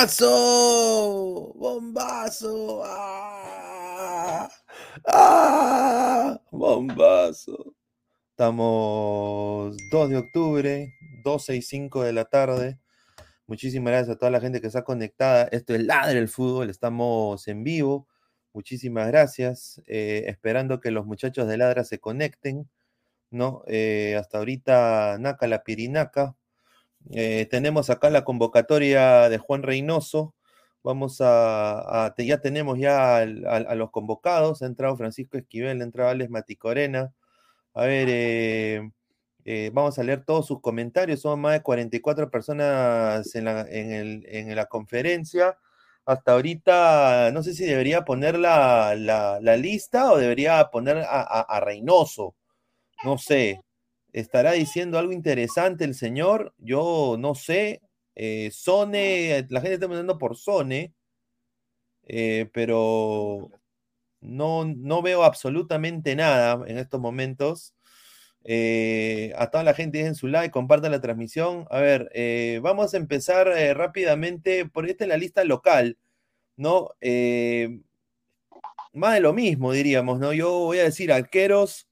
¡Bombazo! ¡Bombazo! ¡Ah! ¡Ah! ¡Bombazo! Estamos 2 de octubre, 12 y 5 de la tarde. Muchísimas gracias a toda la gente que está conectada. Esto es Ladre el Fútbol, estamos en vivo. Muchísimas gracias. Eh, esperando que los muchachos de Ladra se conecten. ¿no? Eh, hasta ahorita Naca la Pirinaca, eh, tenemos acá la convocatoria de Juan Reynoso. Vamos a, ya tenemos ya a, los convocados. Ha entrado Francisco Esquivel, ha entrado Alex Maticorena. A ver, eh, eh, vamos a leer todos sus comentarios. Son más de 44 personas en la, en la conferencia. Hasta ahorita, no sé si debería poner la, lista o debería poner a, a Reynoso. No sé. ¿Estará diciendo algo interesante el señor? Yo no sé. Eh, Sone, la gente está mandando por Sone, eh, pero no, no veo absolutamente nada en estos momentos. Eh, a toda la gente en su like, compartan la transmisión. A ver, vamos a empezar rápidamente por esta es la lista local, ¿no? más de lo mismo, diríamos, ¿no? Yo voy a decir arqueros,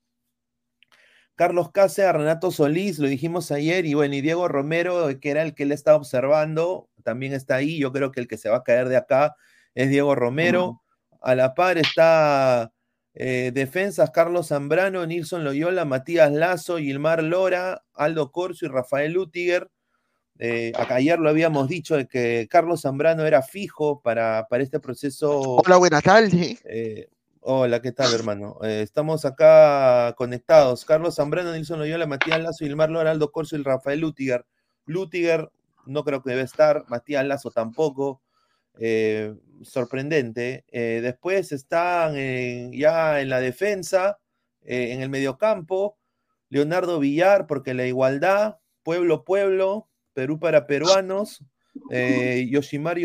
Carlos Cáceres, Renato Solís, lo dijimos ayer, y bueno, y Diego Romero, que era el que él estaba observando, también está ahí. Yo creo que el que se va a caer de acá es Diego Romero. A la par está eh, defensas Carlos Zambrano, Nilson Loyola, Matías Lazo, Gilmar Lora, Aldo Corso y Rafael Utiger. Eh, ayer lo habíamos dicho de que Carlos Zambrano era fijo para, para este proceso. Hola, buenas tardes. Eh, Hola, ¿qué tal, hermano? Eh, estamos acá conectados. Carlos Zambrano, Nilson Loyola, Matías Lazo, Ilmar Lora, Aldo Corso y Rafael Lutiger. Lutiger no creo que debe estar, Matías Lazo tampoco. Eh, sorprendente. Eh, después están ya en la defensa, en el mediocampo, Leonardo Villar, porque la igualdad, pueblo, pueblo, Perú para peruanos, eh, Yoshimari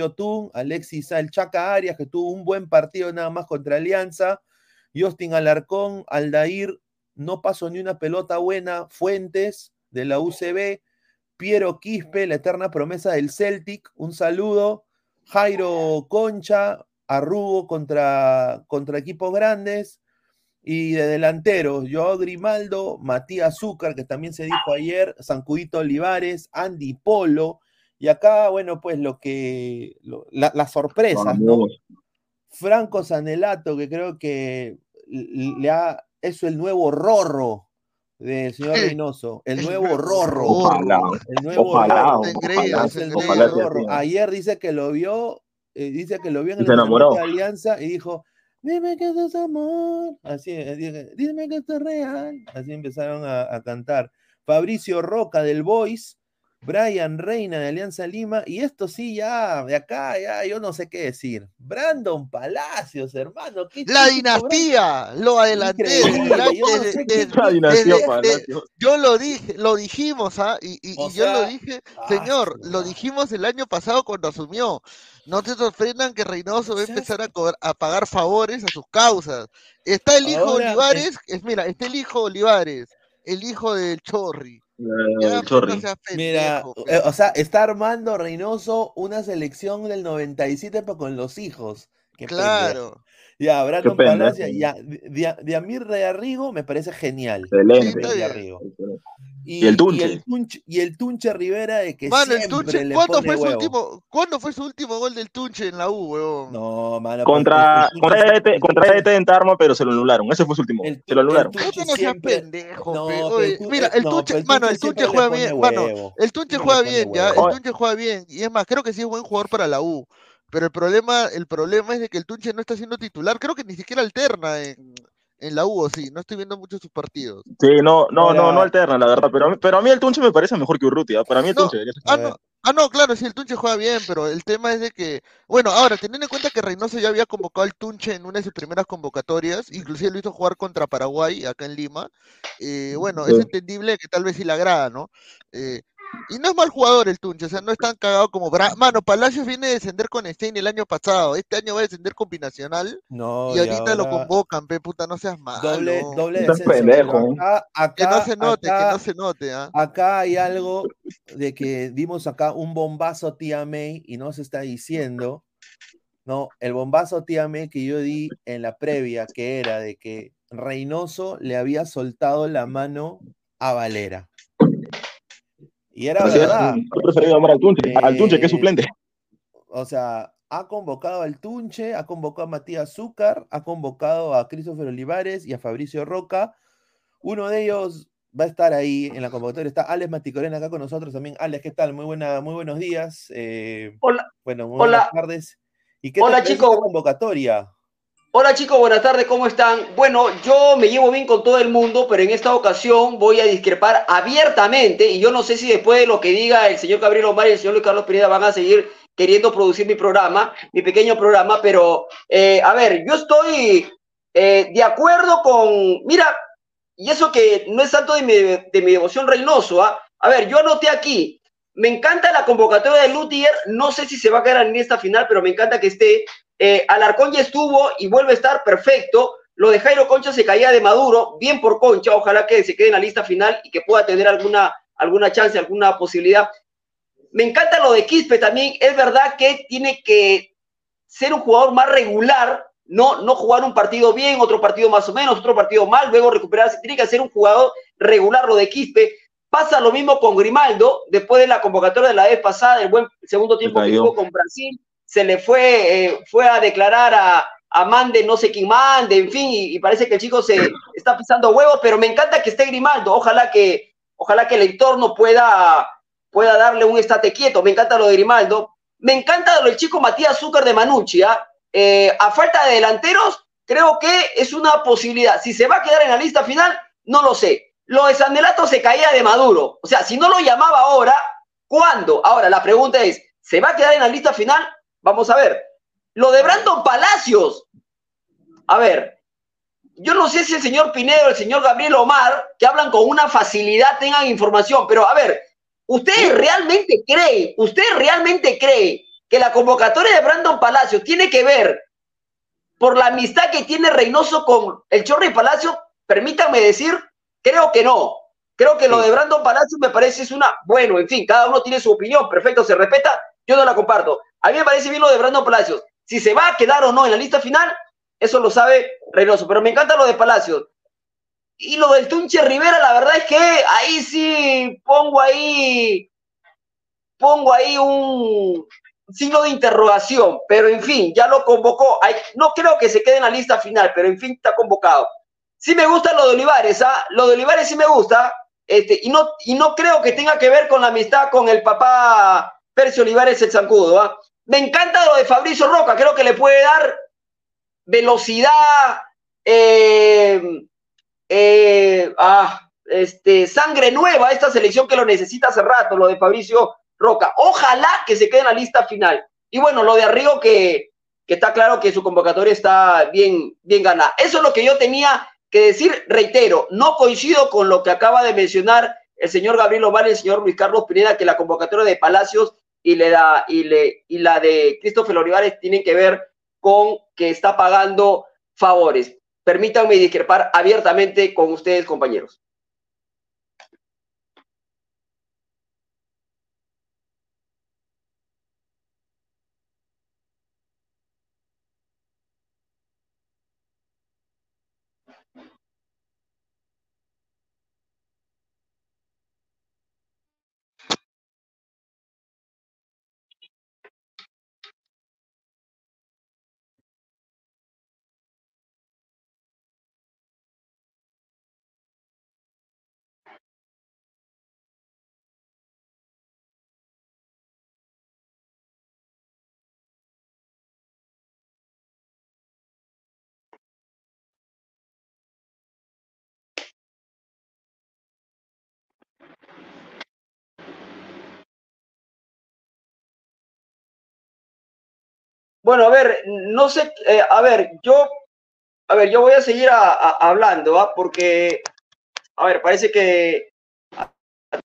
Alexis El Chaca Arias, que tuvo un buen partido nada más contra Alianza, Justin Alarcón, Aldair, no pasó ni una pelota buena, Fuentes de la UCB, Piero Quispe, la eterna promesa del Celtic, un saludo, Jairo Concha, Arrugo contra, contra equipos grandes, y de delanteros, Joao Grimaldo, Matías Zúcar, que también se dijo ayer, Sancudito Olivares, Andy Polo, y acá, bueno, pues lo que, las sorpresas, ¿no? Franco Sanelato, que creo que le ha, es el nuevo Rorro del señor Reynoso, el nuevo Rorro. el nuevo Rorro. Ayer dice que lo vio, eh, dice que lo vio en el de Alianza y dijo, dime que esto es amor, así, dime que esto es real, así empezaron a, a cantar. Fabricio Roca del Voice Brian Reina de Alianza Lima, y esto sí, ya, de acá, ya, yo no sé qué decir. Brandon Palacios, hermano. la dinastía, lo adelanté. Yo lo dije, lo dijimos, ¿ah? Y, yo lo dije, ah, señor, lo dijimos el año pasado cuando asumió. No te sorprendan que Reynoso va a empezar a, a pagar favores a sus causas. Está el hijo Olivares, es, mira, está el hijo Olivares, el hijo del Chorri Mira, eh, o sea, está armando Reynoso una selección del 97 con los hijos. claro. Ya, Brandon Palacio, ya, de, Amir de Arrigo me parece genial. Excelente. Y, el Tunche. Y el Tunche, Rivera de que mano, el Tunche, ¿cuándo fue, su último, ¿cuándo fue su último gol del Tunche en la U, weón? No, mano. Contra, contra, EDT, contra en Tarma, pero se lo anularon. Ese fue su último. El, se lo anularon. El no seas pendejo, no, Mira, el Tunche, mano, el Tunche juega bien. Mano, el Tunche juega bien, ya. El Tunche juega bien. Y es más, creo que sí es buen jugador para la U. Pero el problema, el problema es de que el Tunche no está siendo titular. Creo que ni siquiera alterna en, en la U, sí, no estoy viendo mucho sus partidos. Sí, no, no, no, no alterna, la verdad, pero, pero a mí el Tunche me parece mejor que Urrutia, para mí el Tunche debería ah, no, ah, no, claro, sí, el Tunche juega bien, pero el tema es de que, bueno, ahora, teniendo en cuenta que Reynoso ya había convocado al Tunche en una de sus primeras convocatorias, inclusive lo hizo jugar contra Paraguay, acá en Lima, eh, bueno, es entendible que tal vez sí le agrada, ¿no? Eh, Y no es mal jugador el Tunche, o sea, no es tan cagado como Bra Mano, Palacios viene a descender con Stein el año pasado. Este año va a descender con Binacional. No, y ahorita lo convocan, pe puta, no seas malo. Doble, doble pendejo. Acá, que no se note, que no se note. ¿ah? Acá hay algo de que dimos acá un bombazo tía May y no se está diciendo, ¿no? El bombazo tía May que yo di en la previa, que era de que Reynoso le había soltado la mano a Valera. Y era verdad. Yo preferido llamar al Tunche, al Tunche que es suplente. O sea, ha convocado al Tunche, ha convocado a Matías Zúcar, ha convocado a Christopher Olivares y a Fabricio Roca. Uno de ellos va a estar ahí en la convocatoria. Está Alex Maticorena acá con nosotros también. Alex, ¿qué tal? Muy, buena, muy buenos días. Eh, hola. Bueno, muy buenas tardes. ¿Y qué hola, chicos. convocatoria? Hola chicos, buenas tardes, ¿cómo están? Bueno, yo me llevo bien con todo el mundo, pero en esta ocasión voy a discrepar abiertamente y yo no sé si después de lo que diga el señor Gabriel Omar y el señor Luis Carlos Pineda van a seguir queriendo producir mi programa, mi pequeño programa, pero eh, a ver, yo estoy eh, de acuerdo con, mira, y eso que no es tanto de mi, de mi devoción Reynoso, ¿ah? a ver, yo anoté aquí, me encanta la convocatoria de Lutier, no sé si se va a quedar en esta final, pero me encanta que esté eh, Alarcón ya estuvo y vuelve a estar perfecto. Lo de Jairo Concha se caía de Maduro, bien por Concha, ojalá que se quede en la lista final y que pueda tener alguna, alguna chance, alguna posibilidad. Me encanta lo de Quispe también, es verdad que tiene que ser un jugador más regular, no, no jugar un partido bien, otro partido más o menos, otro partido mal, luego recuperarse, tiene que ser un jugador regular lo de Quispe. Pasa lo mismo con Grimaldo, después de la convocatoria de la vez pasada, el buen segundo tiempo que tuvo con Brasil, se le fue, eh, fue a declarar a, a Mande, no sé quién mande, en fin, y, parece que el chico se está pisando huevos, pero me encanta que esté Grimaldo, ojalá que, ojalá que el entorno pueda, pueda darle un estate quieto, me encanta lo de Grimaldo, me encanta lo del chico Matías Zúcar de Manucci, ¿ah? eh, a falta de delanteros, creo que es una posibilidad, si se va a quedar en la lista final, no lo sé, lo de Sandelato se caía de Maduro, o sea, si no lo llamaba ahora, ¿cuándo? Ahora, la pregunta es, ¿se va a quedar en la lista final? Vamos a ver. Lo de Brandon Palacios. A ver, yo no sé si el señor Pinedo, el señor Gabriel Omar, que hablan con una facilidad, tengan información, pero a ver, ¿usted realmente cree, usted realmente cree que la convocatoria de Brandon Palacios tiene que ver por la amistad que tiene Reynoso con el Chorri Palacio? Permítanme decir, creo que no. Creo que lo de Brandon Palacios me parece es una, bueno, en fin, cada uno tiene su opinión, perfecto, se respeta, yo no la comparto. A mí me parece bien lo de Brandon Palacios. Si se va a quedar o no en la lista final, eso lo sabe Reynoso. Pero me encanta lo de Palacios. Y lo del Tunche Rivera, la verdad es que ahí sí pongo ahí, pongo ahí un signo de interrogación. Pero en fin, ya lo convocó. no creo que se quede en la lista final, pero en fin está convocado. Sí me gusta lo de Olivares, ¿ah? Lo de Olivares sí me gusta. Este, y, no, y no creo que tenga que ver con la amistad con el papá Percio Olivares el zancudo. ¿ah? Me encanta lo de Fabricio Roca, creo que le puede dar velocidad, eh, eh, ah, este, sangre nueva a esta selección que lo necesita hace rato, lo de Fabricio Roca. Ojalá que se quede en la lista final. Y bueno, lo de Arrigo que, que está claro que su convocatoria está bien, bien ganada. Eso es lo que yo tenía que decir, reitero, no coincido con lo que acaba de mencionar el señor Gabriel Omar y el señor Luis Carlos Pineda, que la convocatoria de Palacios y, le da, y, le, y la de Christopher Olivares tienen que ver con que está pagando favores. Permítanme discrepar abiertamente con ustedes, compañeros. Bueno, a ver, no sé, eh, a ver, yo, a ver, yo voy a seguir hablando, ¿ah? Porque, a ver, parece que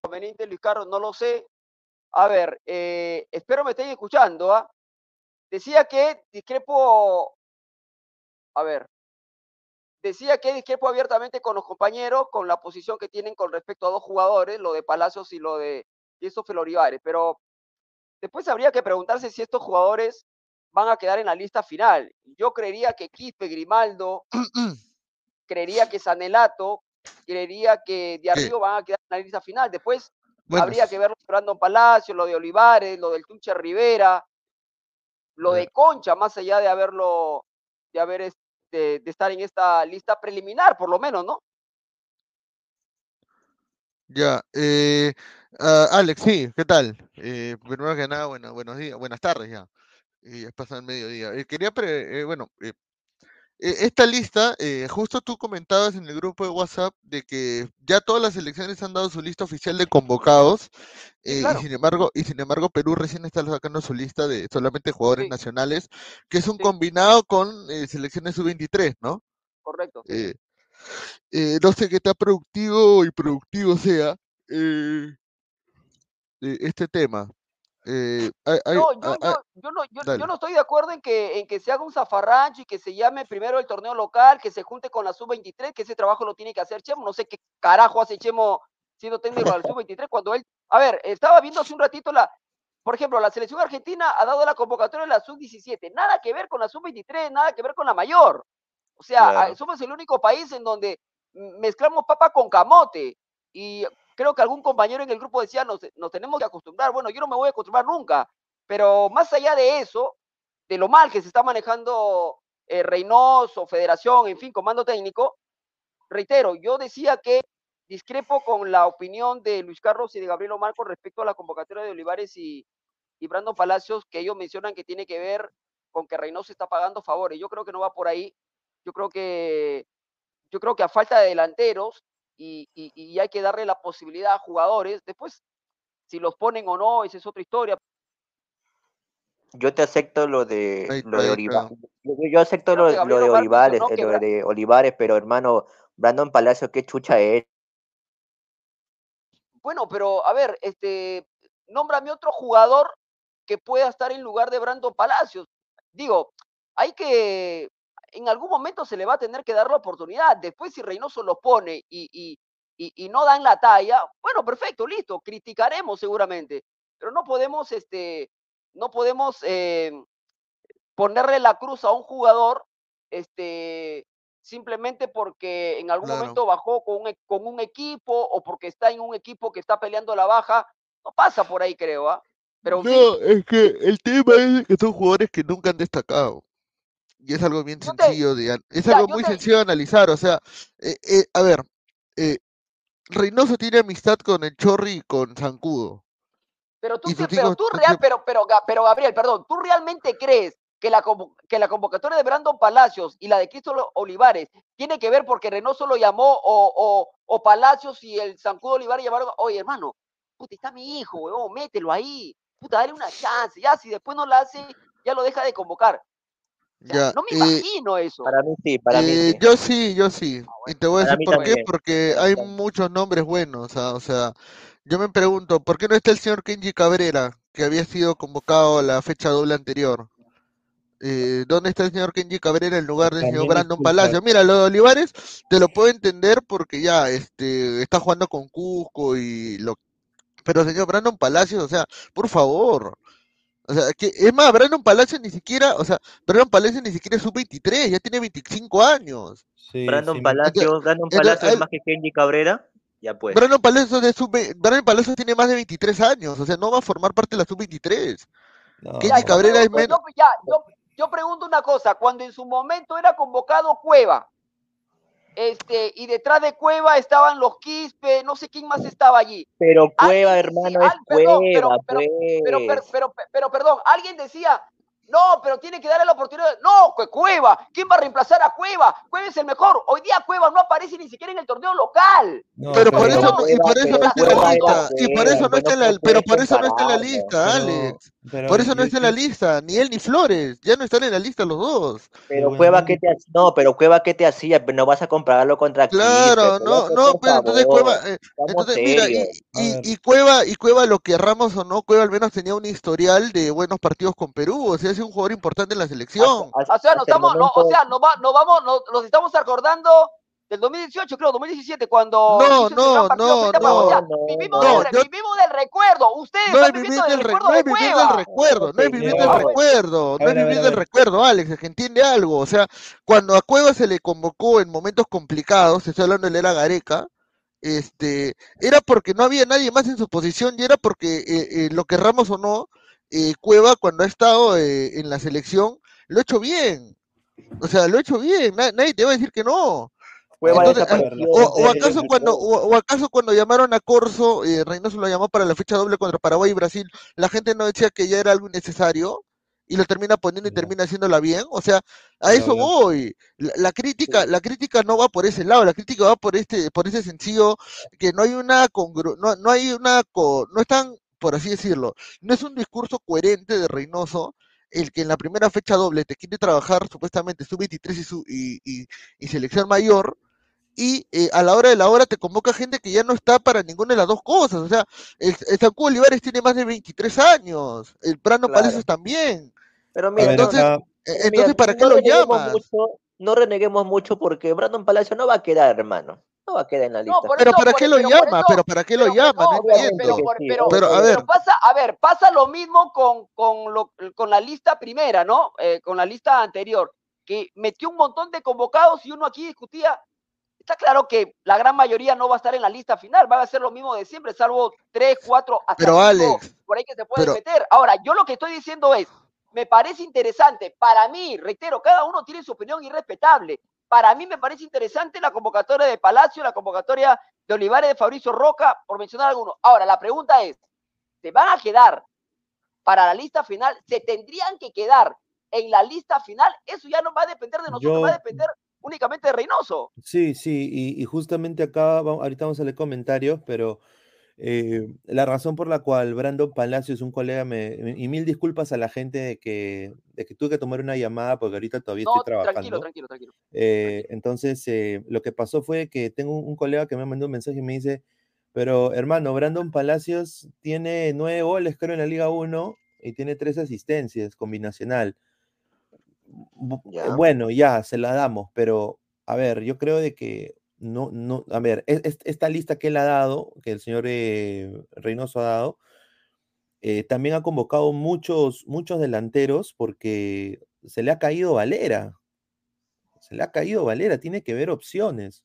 conveniente, Luis Carlos, no lo sé. A ver, eh, espero me estén escuchando. ¿ah? Decía que discrepo, a ver, decía que discrepo abiertamente con los compañeros con la posición que tienen con respecto a dos jugadores, lo de Palacios y lo de Christopher Olivares, pero después habría que preguntarse si estos jugadores van a quedar en la lista final. Yo creería que Quispe, Grimaldo, creería que Sanelato, creería que de arriba van a quedar en la lista final. Después habría que ver Brandon Palacio, lo de Olivares, lo del Tunche Rivera, lo de Concha, más allá de haberlo, de haber este, de estar en esta lista preliminar, por lo menos, ¿no? Ya, eh, ah, Alex, sí, ¿qué tal? Eh, primero que nada, bueno, buenos días, buenas tardes ya. Y es pasado el mediodía. Eh, quería, pre, bueno, e, esta lista, eh, justo tú comentabas en el grupo de WhatsApp de que ya todas las elecciones han dado su lista oficial de convocados eh, y sin embargo y sin embargo Perú recién está sacando su lista de solamente jugadores nacionales que es un combinado con eh, selecciones sub-23, ¿no? Correcto. no sé qué tan productivo y productivo sea este tema. Eh, no, yo, no, estoy de acuerdo en que, en que se haga un zafarrancho y que se llame primero el torneo local, que se junte con la sub-23, que ese trabajo lo tiene que hacer Chemo. No sé qué carajo hace Chemo siendo técnico del sub-23 cuando él. A ver, estaba viendo hace un ratito la. Por ejemplo, la selección argentina ha dado la convocatoria de la sub-17. Nada que ver con la sub-23, nada que ver con la mayor. O sea, somos el único país en donde mezclamos papa con camote. Y creo que algún compañero en el grupo decía, nos, nos tenemos que acostumbrar. Bueno, yo no me voy a acostumbrar nunca, pero más allá de eso, de lo mal que se está manejando eh, Reynoso, Federación, en fin, comando técnico, reitero, yo decía que discrepo con la opinión de Luis Carlos y de Gabriel Omar con respecto a la convocatoria de Olivares y, y Brandon Palacios, que ellos mencionan que tiene que ver con que Reynoso está pagando favores. Yo creo que no va por ahí. Yo creo que, yo creo que a falta de delanteros, y, hay que darle la posibilidad a jugadores. Después, si los ponen o no, esa es otra historia. Yo te acepto lo de, lo de Olivares. Yo, acepto lo, de Olivares, eh, lo de Olivares, pero hermano, Brandon Palacio, qué chucha es. Bueno, pero a ver, este, nómbrame otro jugador que pueda estar en lugar de Brandon Palacios. Digo, hay que en algún momento se le va a tener que dar la oportunidad. Después, si Reynoso lo pone y, y, no dan la talla, bueno, perfecto, listo, criticaremos seguramente, pero no podemos, este, no podemos eh, ponerle la cruz a un jugador este, simplemente porque en algún momento bajó con un, e, con un equipo o porque está en un equipo que está peleando la baja. No pasa por ahí, creo. ¿ah? Pero, no, es que el tema es que son jugadores que nunca han destacado y es algo bien sencillo de, es algo muy sencillo de analizar, o sea, eh, eh, a ver, eh, Reynoso tiene amistad con el Chorri y con Zancudo. Pero tú, pero tú real, pero, pero, pero Gabriel, perdón, ¿tú realmente crees que la, que la convocatoria de Brandon Palacios y la de Cristo Olivares tiene que ver porque Reynoso lo llamó o, o, o Palacios y el Zancudo Olivares llamaron, oye hermano, puta, está mi hijo, weón, mételo ahí, puta, dale una chance, ya si después no la hace, ya lo deja de convocar no me eh, imagino eso. Para mí sí, para mí eh, Yo sí, yo sí. Ah, y te voy a decir por qué, porque hay muchos nombres buenos. O sea, yo me pregunto, ¿por qué no está el señor Kenji Cabrera, que había sido convocado a la fecha doble anterior? Eh, ¿Dónde está el señor Kenji Cabrera en lugar del señor Brandon Palacio? Mira, lo de Olivares te lo puedo entender porque ya este está jugando con Cusco y lo pero señor Brandon Palacios, o sea, por favor, o sea, que, es más, Brandon Palacio ni siquiera, o sea, Brandon Palacio ni siquiera es sub-23, ya tiene 25 años. Brandon Palacio, Brandon Palacio es más que Kenji Cabrera, ya pues. Brandon Palacio, de sub Brandon Palacio tiene más de 23 años, o sea, no va a formar parte de la sub-23. Kenji Cabrera es menos. Yo, yo pregunto una cosa, cuando en su momento era convocado Cueva, este, y detrás de Cueva estaban los Quispe, no sé quién más estaba allí. Pero Cueva, hermano, es Cueva, pero, pero, pero, pero, perdón, alguien decía, No, pero tiene que darle la oportunidad. No, Cueva. ¿Quién va a reemplazar a Cueva? Cueva es el mejor. Hoy día Cueva no aparece ni siquiera en el torneo local. pero, por eso, y por eso no está en la lista. Y por eso no está en la, pero por eso no está en la lista, Alex. por eso no está en la lista. Ni él ni Flores. Ya no están en la lista los dos. Pero Cueva, ¿qué te hacía? No, pero Cueva, ¿qué te hacía? No vas a compararlo contra Claro, no, no, pero entonces Cueva. Eh, entonces, mira, y, y, y, Cueva, y Cueva, lo que Ramos o no, Cueva al menos tenía un historial de buenos partidos con Perú. O sea, es un jugador importante en la selección. o sea, nos estamos, no, o sea, nos, va, nos vamos, nos, nos, estamos acordando del 2018, creo, 2017, cuando. No, no, no, no, Vivimos, no, del, yo... vivimos del recuerdo. Ustedes no están viviendo del, recuerdo. No es vivir del recuerdo, no es vivir del recuerdo, no es vivir del recuerdo, Alex, es que entiende algo. O sea, cuando a Cueva se le convocó en momentos complicados, estoy hablando de la era Gareca, este, era porque no había nadie más en su posición y era porque eh, eh, lo querramos o no, eh, Cueva cuando ha estado eh, en la selección lo ha hecho bien. O sea, lo ha hecho bien, nadie te va a decir que no. Entonces, o, acaso cuando, o, acaso cuando llamaron a Corso, eh, Reynoso lo llamó para la fecha doble contra Paraguay y Brasil, la gente no decía que ya era algo innecesario y lo termina poniendo y termina haciéndola bien. O sea, a eso voy. La, crítica, la crítica no va por ese lado, la crítica va por este, por ese sencillo que no hay una congru no, no hay una no están, por así decirlo, no es un discurso coherente de Reynoso el que en la primera fecha doble te quiere trabajar supuestamente su 23 y, su, y, y selección mayor, y eh, a la hora de la hora te convoca gente que ya no está para ninguna de las dos cosas. O sea, el, el San Olivares tiene más de 23 años, el Prano claro. Palacios también. Pero mira, entonces, no, entonces mira, ¿para qué no lo llamas? Mucho, no reneguemos mucho porque Brandon Palacio no va a quedar, hermano. No va a quedar en la lista. No, pero eso, ¿para qué lo llama? pero ¿para qué lo llama? Pero, pero, a ver. pasa, a ver, pasa lo mismo con, con, lo, con la lista primera, ¿no? Eh, con la lista anterior, que metió un montón de convocados y uno aquí discutía Está claro que la gran mayoría no va a estar en la lista final, va a ser lo mismo de siempre, salvo tres, cuatro, hasta pero Alex, por ahí que se puede pero... meter. Ahora, yo lo que estoy diciendo es, me parece interesante, para mí, reitero, cada uno tiene su opinión irrespetable. Para mí me parece interesante la convocatoria de Palacio, la convocatoria de Olivares, de Fabricio Roca, por mencionar algunos. Ahora, la pregunta es, ¿se van a quedar para la lista final? ¿Se tendrían que quedar en la lista final? Eso ya no va a depender de nosotros, yo... va a depender únicamente de Reynoso. Sí, sí, y, y justamente acá, vamos, ahorita vamos a leer comentarios, pero eh, la razón por la cual Brandon Palacio es un colega, me, y mil disculpas a la gente de que, de que tuve que tomar una llamada porque ahorita todavía no, estoy trabajando. Tranquilo, tranquilo, tranquilo. Eh, entonces, eh, lo que pasó fue que tengo un, un, colega que me mandó un mensaje y me dice, pero hermano, Brandon Palacios tiene nueve goles, creo, en la Liga 1 y tiene tres asistencias, combinacional. Ya. Bueno, ya, se la damos, pero a ver, yo creo de que no, no, a ver, es, esta lista que él ha dado, que el señor eh, Reynoso ha dado, eh, también ha convocado muchos, muchos delanteros porque se le ha caído Valera. Se le ha caído Valera, tiene que ver opciones.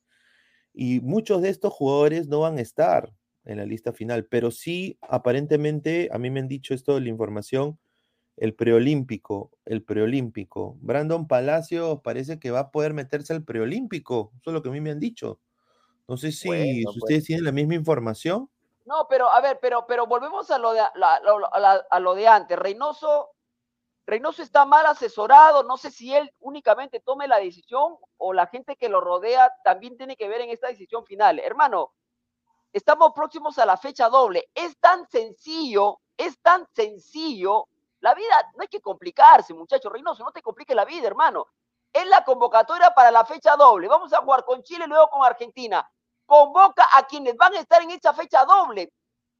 Y muchos de estos jugadores no van a estar en la lista final, pero sí, aparentemente, a mí me han dicho esto de la información, el preolímpico, el preolímpico. Brandon Palacios parece que va a poder meterse al preolímpico, eso es lo que a mí me han dicho. No sé si, bueno, si ustedes pues. tienen la misma información. No, pero a ver, pero, pero volvemos a lo de, a lo de antes. Reynoso, Reynoso está mal asesorado, no sé si él únicamente tome la decisión o la gente que lo rodea también tiene que ver en esta decisión final. Hermano, estamos próximos a la fecha doble. Es tan sencillo, es tan sencillo la vida no hay que complicarse, muchachos. Reynoso, no te complique la vida, hermano. Es la convocatoria para la fecha doble. Vamos a jugar con Chile luego con Argentina. Convoca a quienes van a estar en esa fecha doble.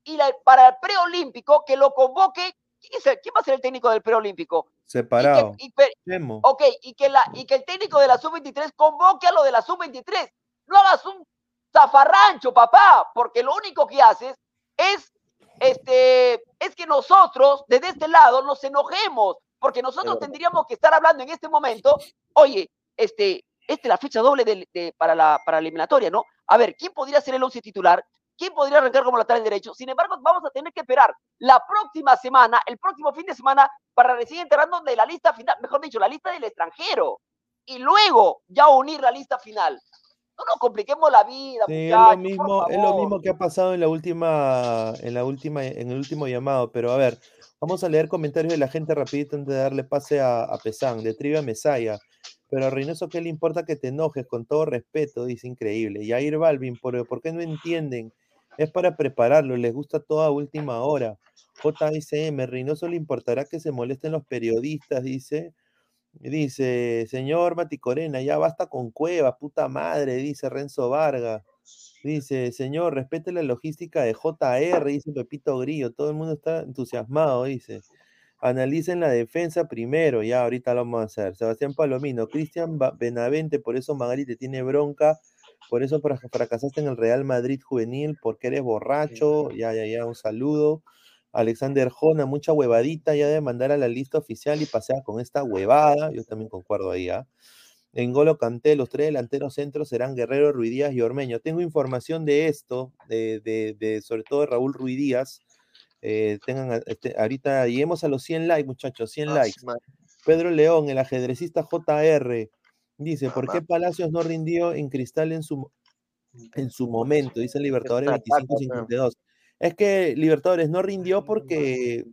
Y la, para el preolímpico, que lo convoque. ¿quién, es el, ¿Quién va a ser el técnico del preolímpico? Separado. Y que, y, ok, y que, la, y que el técnico de la sub-23 convoque a lo de la sub-23. No hagas un zafarrancho, papá, porque lo único que haces es este, es que nosotros, desde este lado, nos enojemos, porque nosotros tendríamos que estar hablando en este momento, oye, este, esta es la fecha doble de, de, para, la, para la eliminatoria, ¿no? A ver, ¿quién podría ser el once titular? ¿Quién podría arrancar como lateral derecho? Sin embargo, vamos a tener que esperar la próxima semana, el próximo fin de semana, para recién enterando de la lista final, mejor dicho, la lista del extranjero. Y luego ya unir la lista final. No nos compliquemos la vida, sí, muchachos, es lo mismo, es lo mismo que ha pasado en la última, en la última, en el último llamado. Pero a ver, Vamos a leer comentarios de la gente rapidito antes de darle pase a, a Pesán, de Trivia Mesaya. Pero a Reynoso, ¿qué le importa que te enojes? Con todo respeto, dice increíble. Yair Balvin, ¿por, ¿por qué no entienden? Es para prepararlo, les gusta toda última hora. JSM, Reynoso le importará que se molesten los periodistas, dice. Dice, señor Maticorena, ya basta con cuevas, puta madre, dice Renzo Vargas. Dice, señor, respete la logística de JR, dice Pepito Grillo. Todo el mundo está entusiasmado, dice. Analicen la defensa primero, ya ahorita lo vamos a hacer. Sebastián Palomino, Cristian Benavente, por eso Magali te tiene bronca, por eso fracasaste en el Real Madrid juvenil, porque eres borracho, ya, ya, ya, un saludo. Alexander Jona, mucha huevadita, ya de mandar a la lista oficial y pasear con esta huevada, yo también concuerdo ahí, ¿ah? En Golo Canté, los tres delanteros centros serán Guerrero, Ruidías y Ormeño. Tengo información de esto, de, de, de sobre todo de Raúl Ruidías, eh, tengan este, ahorita lleguemos a los 100 likes, muchachos, 100 ah, likes. Pedro León, el ajedrecista JR, dice, ¿por qué Palacios no rindió en Cristal en su, en su momento? Dice Libertadores 25-52. Es que Libertadores no rindió porque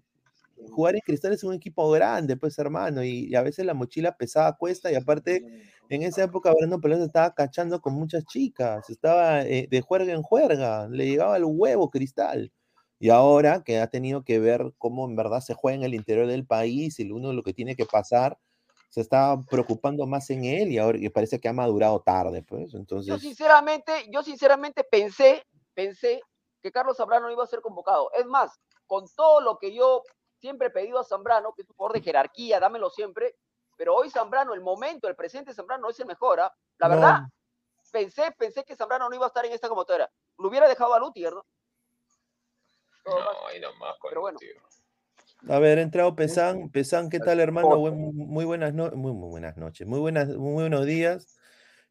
jugar en Cristal es un equipo grande, pues hermano, y, a veces la mochila pesada cuesta, y aparte en esa época Brandon Palacios estaba cachando con muchas chicas, estaba eh, de juerga en juerga, le llegaba el huevo Cristal. Y ahora que ha tenido que ver cómo en verdad se juega en el interior del país y uno lo que tiene que pasar, se está preocupando más en él y ahora y parece que ha madurado tarde, pues. Entonces. Yo sinceramente, yo sinceramente pensé, pensé que Carlos Zambrano no iba a ser convocado. Es más, con todo lo que yo siempre he pedido a Zambrano, que es un jugador de jerarquía, dámelo siempre, pero hoy Zambrano, el momento, el presente Zambrano no es el mejor, ¿ah? La verdad, pensé, pensé que Zambrano no iba a estar en esta convocatoria. Lo hubiera dejado a Lutier, ¿no? Pero bueno. A ver, entrado Pesán. Pesán, ¿qué tal, hermano? muy, buenas muy, buenas noches. Muy, buenas, muy buenos días.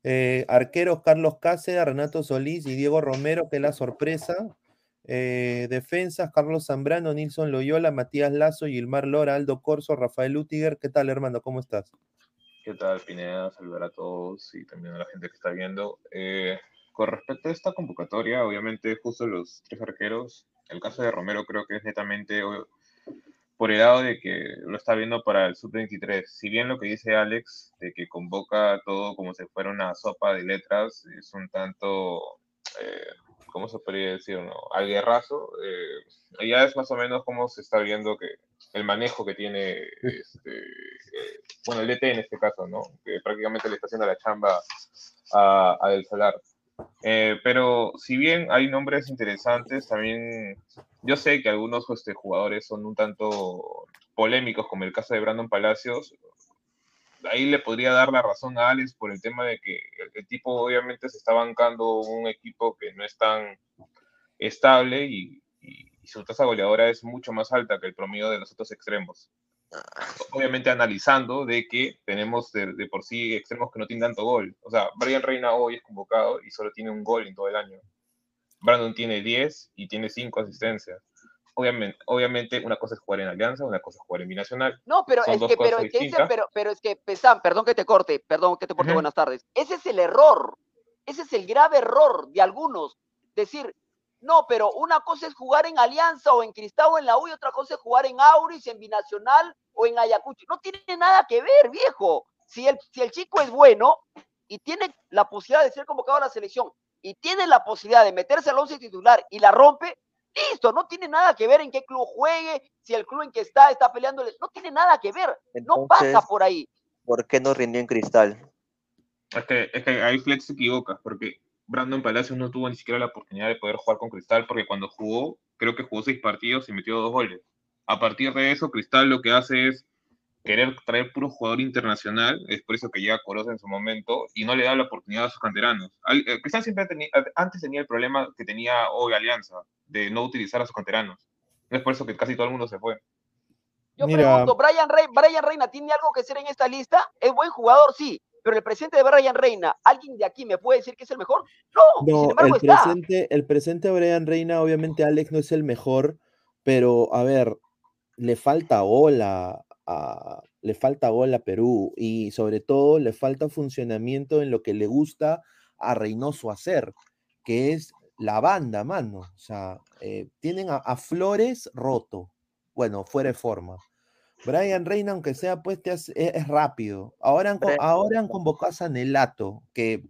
Eh, arqueros Carlos Cáceres, Renato Solís y Diego Romero, que es la sorpresa. Eh, defensas, Carlos Zambrano, Nilson Loyola, Matías Lazo, Gilmar Lora, Aldo Corso, Rafael Utiger. ¿Qué tal, hermano? ¿Cómo estás? ¿Qué tal, Pineda? Saludar a todos y también a la gente que está viendo. Eh, con respecto a esta convocatoria, obviamente justo los tres arqueros el caso de Romero creo que es netamente por el lado de que lo está viendo para el sub-23. Si bien lo que dice Alex, de que convoca todo como si fuera una sopa de letras, es un tanto, eh, ¿cómo se podría decir? No? Al guerrazo, eh, ya es más o menos como se está viendo que el manejo que tiene, este, eh, bueno, el DT en este caso, ¿no? Que prácticamente le está haciendo la chamba a, a Del Solar. Eh, pero si bien hay nombres interesantes, también yo sé que algunos este, jugadores son un tanto polémicos, como el caso de Brandon Palacios. Ahí le podría dar la razón a Alex por el tema de que el, tipo obviamente se está bancando un equipo que no es tan estable y, y su tasa goleadora es mucho más alta que el promedio de los otros extremos obviamente analizando de que tenemos de, por sí extremos que no tienen tanto gol. O sea, Brian Reina hoy es convocado y solo tiene un gol en todo el año. Brandon tiene 10 y tiene 5 asistencias. Obviamente, obviamente, una cosa es jugar en Alianza, una cosa es jugar en Binacional. No, pero es que, pero, es que pero, pero, es que, Pesán, perdón que te corte, perdón que te corte, buenas tardes. Ese es el error, ese es el grave error de algunos. Decir, no, pero una cosa es jugar en Alianza o en Cristal o en la U y otra cosa es jugar en Auris, en Binacional o en Ayacucho. No tiene nada que ver, viejo. Si el, si el chico es bueno y tiene la posibilidad de ser convocado a la selección y tiene la posibilidad de meterse al once titular y la rompe, listo, no tiene nada que ver en qué club juegue, si el club en que está está peleando, no tiene nada que ver, no pasa por ahí. ¿Por qué no rindió en Cristal? Es que, es que ahí Flex se equivoca, porque Brandon Palacios no tuvo ni siquiera la oportunidad de poder jugar con Cristal porque cuando jugó, creo que jugó seis partidos y metió dos goles. A partir de eso, Cristal lo que hace es querer traer puro jugador internacional, es por eso que llega Corosa en su momento y no le da la oportunidad a sus canteranos. Eh, Cristal siempre tenía, antes tenía el problema que tenía hoy Alianza, de no utilizar a sus canteranos. Es por eso que casi todo el mundo se fue. Yo pregunto, Brian, Brian Reina tiene algo que hacer en esta lista? ¿Es buen jugador? Sí pero el presente de Brian Reina, ¿alguien de aquí me puede decir que es el mejor? No, el, presente, el presente de Brian Reina, obviamente Alex no es el mejor, pero a ver, le falta bola a, le falta gol a Perú y sobre todo le falta funcionamiento en lo que le gusta a Reynoso hacer, que es la banda, mano. O sea, eh, tienen a, Flores roto, bueno, fuera de forma. Brian Reina, aunque sea, pues es, rápido. Ahora han, ahora han convocado a Sanelato, que,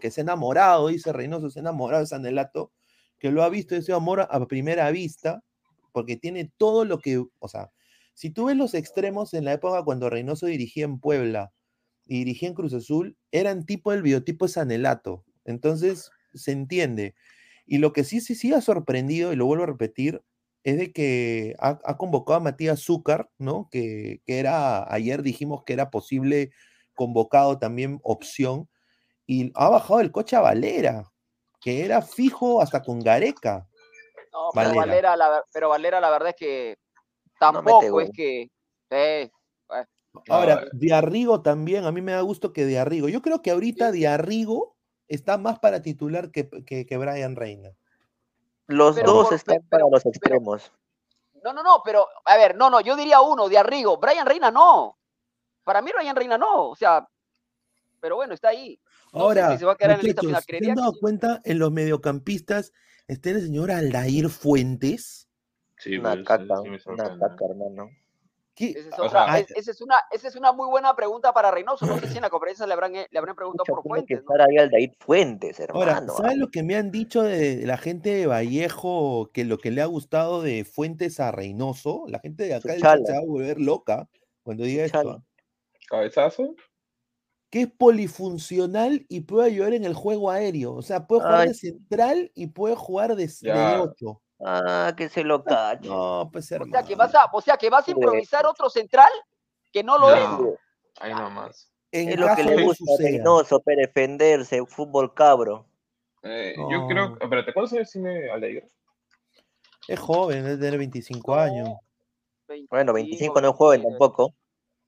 que se ha enamorado, dice Reynoso, se ha enamorado de Sanelato, que lo ha visto ese amor a primera vista, porque tiene todo lo que, o sea, si tú ves los extremos en la época cuando Reynoso dirigía en Puebla y dirigía en Cruz Azul, eran tipo el biotipo Sanelato. Entonces, se entiende. Y lo que sí, sí, sí ha sorprendido, y lo vuelvo a repetir, es de que ha, convocado a Matías Zúcar, ¿no? Que, que, era, ayer dijimos que era posible convocado también opción, y ha bajado el coche a Valera, que era fijo hasta con Gareca. No, pero Valera, la, pero Valera la verdad es que tampoco es que... Eh, Ahora, de Arrigo también, a mí me da gusto que de Arrigo. Yo creo que ahorita de Arrigo está más para titular que, que, que Brian Reina. Los dos están para los extremos. no, no, no, pero, a ver, no, no, yo diría uno, de Arrigo. Brian Reina no. Para mí Brian Reina no, o sea, pero bueno, está ahí. Ahora, se, va a quedar en ¿se han dado cuenta en los mediocampistas está el señor Aldair Fuentes? Sí, una pues, caca, una caca, hermano. Esa es, una, esa es una muy buena pregunta para Reynoso. No sé si en la conferencia le habrán, le habrán preguntado por Fuentes. Que estar ahí al Fuentes, hermano. Ahora, ¿sabes lo que me han dicho de la gente de Vallejo? Que lo que le ha gustado de Fuentes a Reynoso, la gente de acá se va a volver loca cuando diga esto. ¿Cabezazo? Que es polifuncional y puede ayudar en el juego aéreo. O sea, puede jugar de central y puede jugar de, de 8. Ah, que se lo cacho. No, pues O sea, que vas a, o sea, que vas a improvisar otro central que no lo es. Ahí nomás. En es lo que le gusta a Reynoso, para defenderse, fútbol cabro. Eh, Yo creo, espérate, ¿cuántos años tiene Aldeir? Es joven, debe tener 25 años. bueno, 25 no es joven tampoco.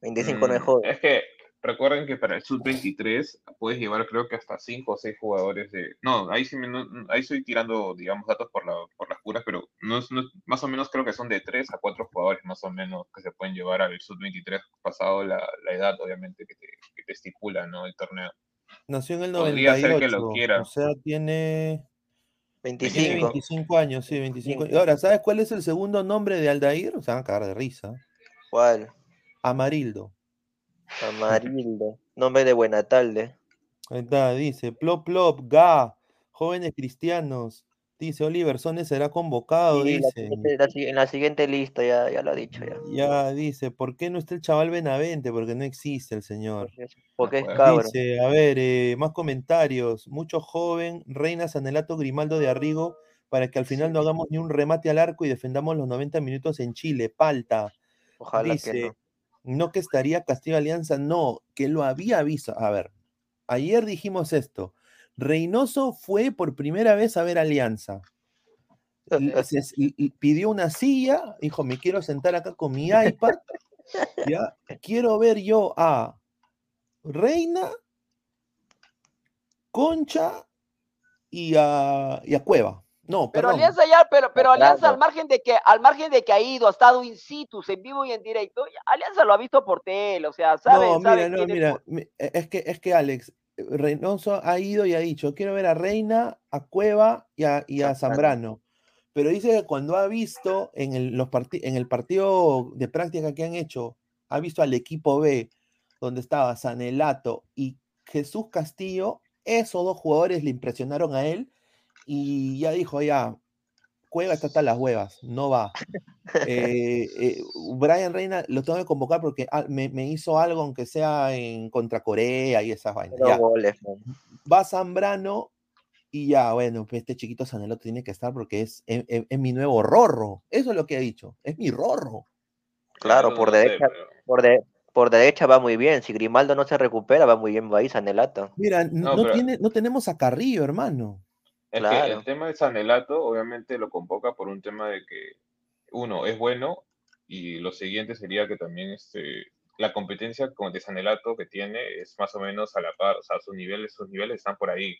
25 no es mm, joven. Es que Recuerden que para el Sub-23 puedes llevar creo que hasta 5 o 6 jugadores de... No, ahí sí ahí estoy tirando, digamos, datos por, la, por las curas, pero no es, más o menos creo que son de 3 a 4 jugadores más o menos que se pueden llevar al Sub-23 pasado la, la, edad, obviamente, que te, que te, estipula ¿no? el torneo. Nació en el 98, ser que lo quiera. o sea, tiene... 25. 25 años, sí, 25 años. Ahora, ¿sabes cuál es el segundo nombre de Aldair? O sea, van a cagar de risa. ¿Cuál? Amarildo. Amarildo, nombre de buena tarde. Ahí está, dice, plop plop, ga, jóvenes cristianos. Dice Oliver Sones será convocado, dice. en la siguiente lista, ya, ya lo ha dicho ya. Ya dice, ¿por qué no está el chaval Benavente? Porque no existe el señor. Porque es cabrón. Dice, a ver, eh, más comentarios. Mucho joven, Reina Sanelato Grimaldo de Arrigo, para que al final no hagamos ni un remate al arco y defendamos los 90 minutos en Chile. Palta. Ojalá que no no que estaría Castillo Alianza, no, que lo había visto. A ver, ayer dijimos esto. Reynoso fue por primera vez a ver Alianza. pidió una silla, dijo, me quiero sentar acá con mi iPad. ¿ya? Quiero ver yo a Reina, Concha y a, y a Cueva. No, pero Alianza ya, pero, pero Alianza al margen de que, al margen de que ha ido, ha estado in situ, en vivo y en directo, Alianza lo ha visto por tele, o sea, sabe, no, mira, no, mira, e, es que, es que Alex, Reynoso ha ido y ha dicho, quiero ver a Reina, a Cueva y a, y a Zambrano. Pero dice que cuando ha visto en el, los en el partido de práctica que han hecho, ha visto al equipo B, donde estaba Sanelato y Jesús Castillo, esos dos jugadores le impresionaron a él y ya dijo, ya, juega hasta las huevas, no va. Eh, eh, Brian Reina lo tengo que convocar porque ah, me, hizo algo, aunque sea en contra Corea y esas vainas. Va Zambrano y ya, bueno, pues este chiquito Sanelo tiene que estar porque es, es, mi nuevo Rorro. Eso es lo que ha dicho, es mi Rorro. Claro, por derecha, por, por derecha va muy bien. Si Grimaldo no se recupera, va muy bien va ahí Sanelato. Mira, no, tiene, no tenemos a Carrillo, hermano. El, tema de Sanelato, obviamente lo convoca por un tema de que, uno, es bueno, y lo siguiente sería que también este, la competencia con de Sanelato que tiene es más o menos a la par, o sea, sus niveles, sus niveles están por ahí.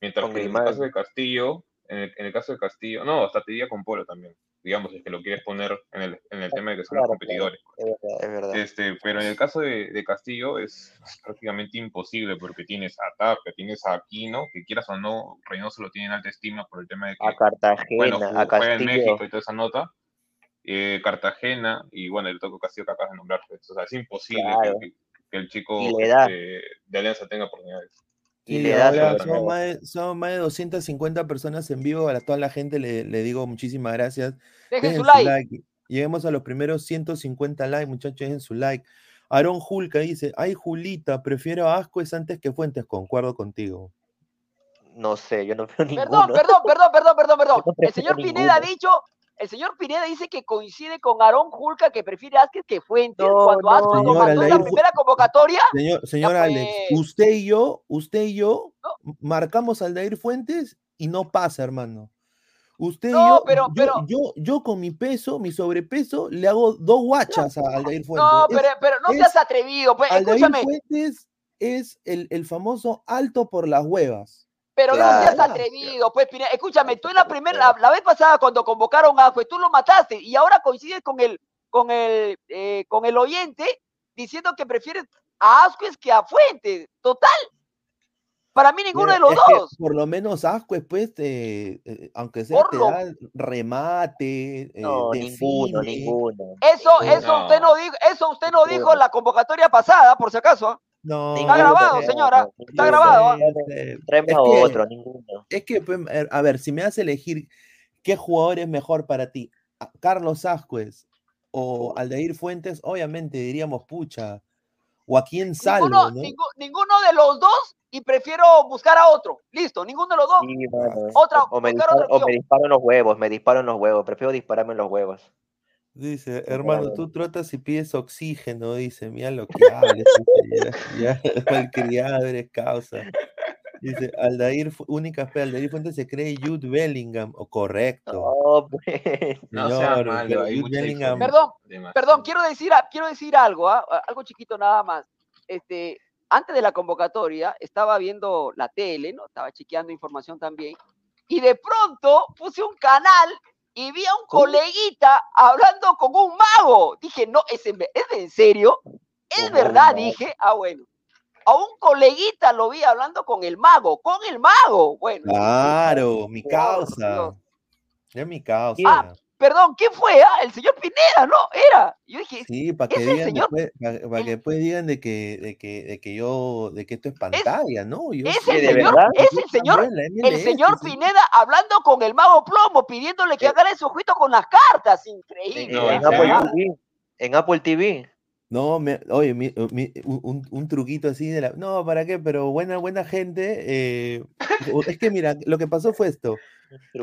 Mientras que en el caso de Castillo, en el, caso de Castillo, no, hasta te diría con Polo también, digamos, es que lo quieres poner en el, en el tema de que son los competidores. es, verdad, Este, pero en el caso de, de, Castillo es prácticamente imposible porque tienes a Tapia, tienes a Aquino, que quieras o no, Reynoso lo tiene en alta estima por el tema de que a Cartagena, bueno, a Castillo. en México y toda esa nota. eh, Cartagena y bueno, el Toco Castillo que acabas de nombrar. Pues, o sea, es imposible que, el chico este, de Alianza tenga oportunidades. Y, le da son, más de, son, más de, 250 personas en vivo. A toda la gente le, le digo muchísimas gracias. Dejen, su, like. Lleguemos a los primeros 150 likes, muchachos, dejen su like. Aaron Julka dice, ay Julita, prefiero a Ascuez antes que Fuentes, concuerdo contigo. No sé, yo no veo ninguno. Perdón, perdón, perdón, perdón, perdón, perdón. el señor Pineda ha dicho, el señor Pineda dice que coincide con Aaron Julka que prefiere a que Fuentes cuando Ascuez no, mandó la primera convocatoria. Señor, señor Alex, usted y yo, usted y yo marcamos al Dair Fuentes y no pasa, hermano. Usted yo, pero, yo, yo, con mi peso, mi sobrepeso, le hago dos guachas a Aldair Fuentes. No, pero, pero no seas atrevido, pues, Aldair Fuentes es el, el, famoso alto por las huevas. Pero no seas atrevido, pues, escúchame, tú en la primera, la, vez pasada cuando convocaron a pues tú lo mataste y ahora coincides con el, con el, eh, con el oyente diciendo que prefieres a Ascuez que a Fuentes. Total, para mí ninguno de los dos. por lo menos Asco pues, eh, aunque sea, te da remate. Eh, no, ninguno, ninguno. Eso, eso usted no dijo, eso usted no dijo en la convocatoria pasada, por si acaso. No, está grabado, señora. Está grabado. Es que, otro, ninguno. Es que, pues, a ver, si me hace elegir qué jugador es mejor para ti, Carlos Ascuez o Aldeir Fuentes, obviamente diríamos pucha. O a quién salvo, ninguno, ninguno de los dos y prefiero buscar a otro. Listo, ninguno de los dos. Otra, o, me disparo, o, me disparo, en los huevos, me disparo en los huevos, prefiero dispararme en los huevos. Dice, hermano, tú trotas y pides oxígeno, dice, mira lo que hables, ya, ya eres causa. Dice, Aldair, única fe, Aldair Fuentes se cree Jude Bellingham, o correcto. No, pues. no sea malo, Bellingham. Perdón, perdón, quiero decir, quiero decir algo, ¿ah? algo chiquito nada más. Este, antes de la convocatoria estaba viendo la tele, ¿no? Estaba chequeando información también. Y de pronto puse un canal y vi a un coleguita hablando con un mago. Dije, no, ¿es en, ¿es en serio? ¿Es verdad? Dije, ah, bueno. A un coleguita lo vi hablando con el mago, con el mago. Bueno. Claro, mi causa. Es mi causa. Ah, perdón, ¿quién fue? Ah, el señor Pineda, ¿no? Era. Yo dije, sí, para que, digan después, para, que después digan de que, de que, de que yo, de que esto es pantalla, ¿no? Yo es, el señor, es el señor, el señor Pineda hablando con el mago plomo, pidiéndole que haga su juicio con las cartas, increíble. en, Apple TV, en Apple TV. No, me, oye, un, un, truquito así de la. No, ¿para qué? Pero buena, buena gente. Eh, es que mira, lo que pasó fue esto.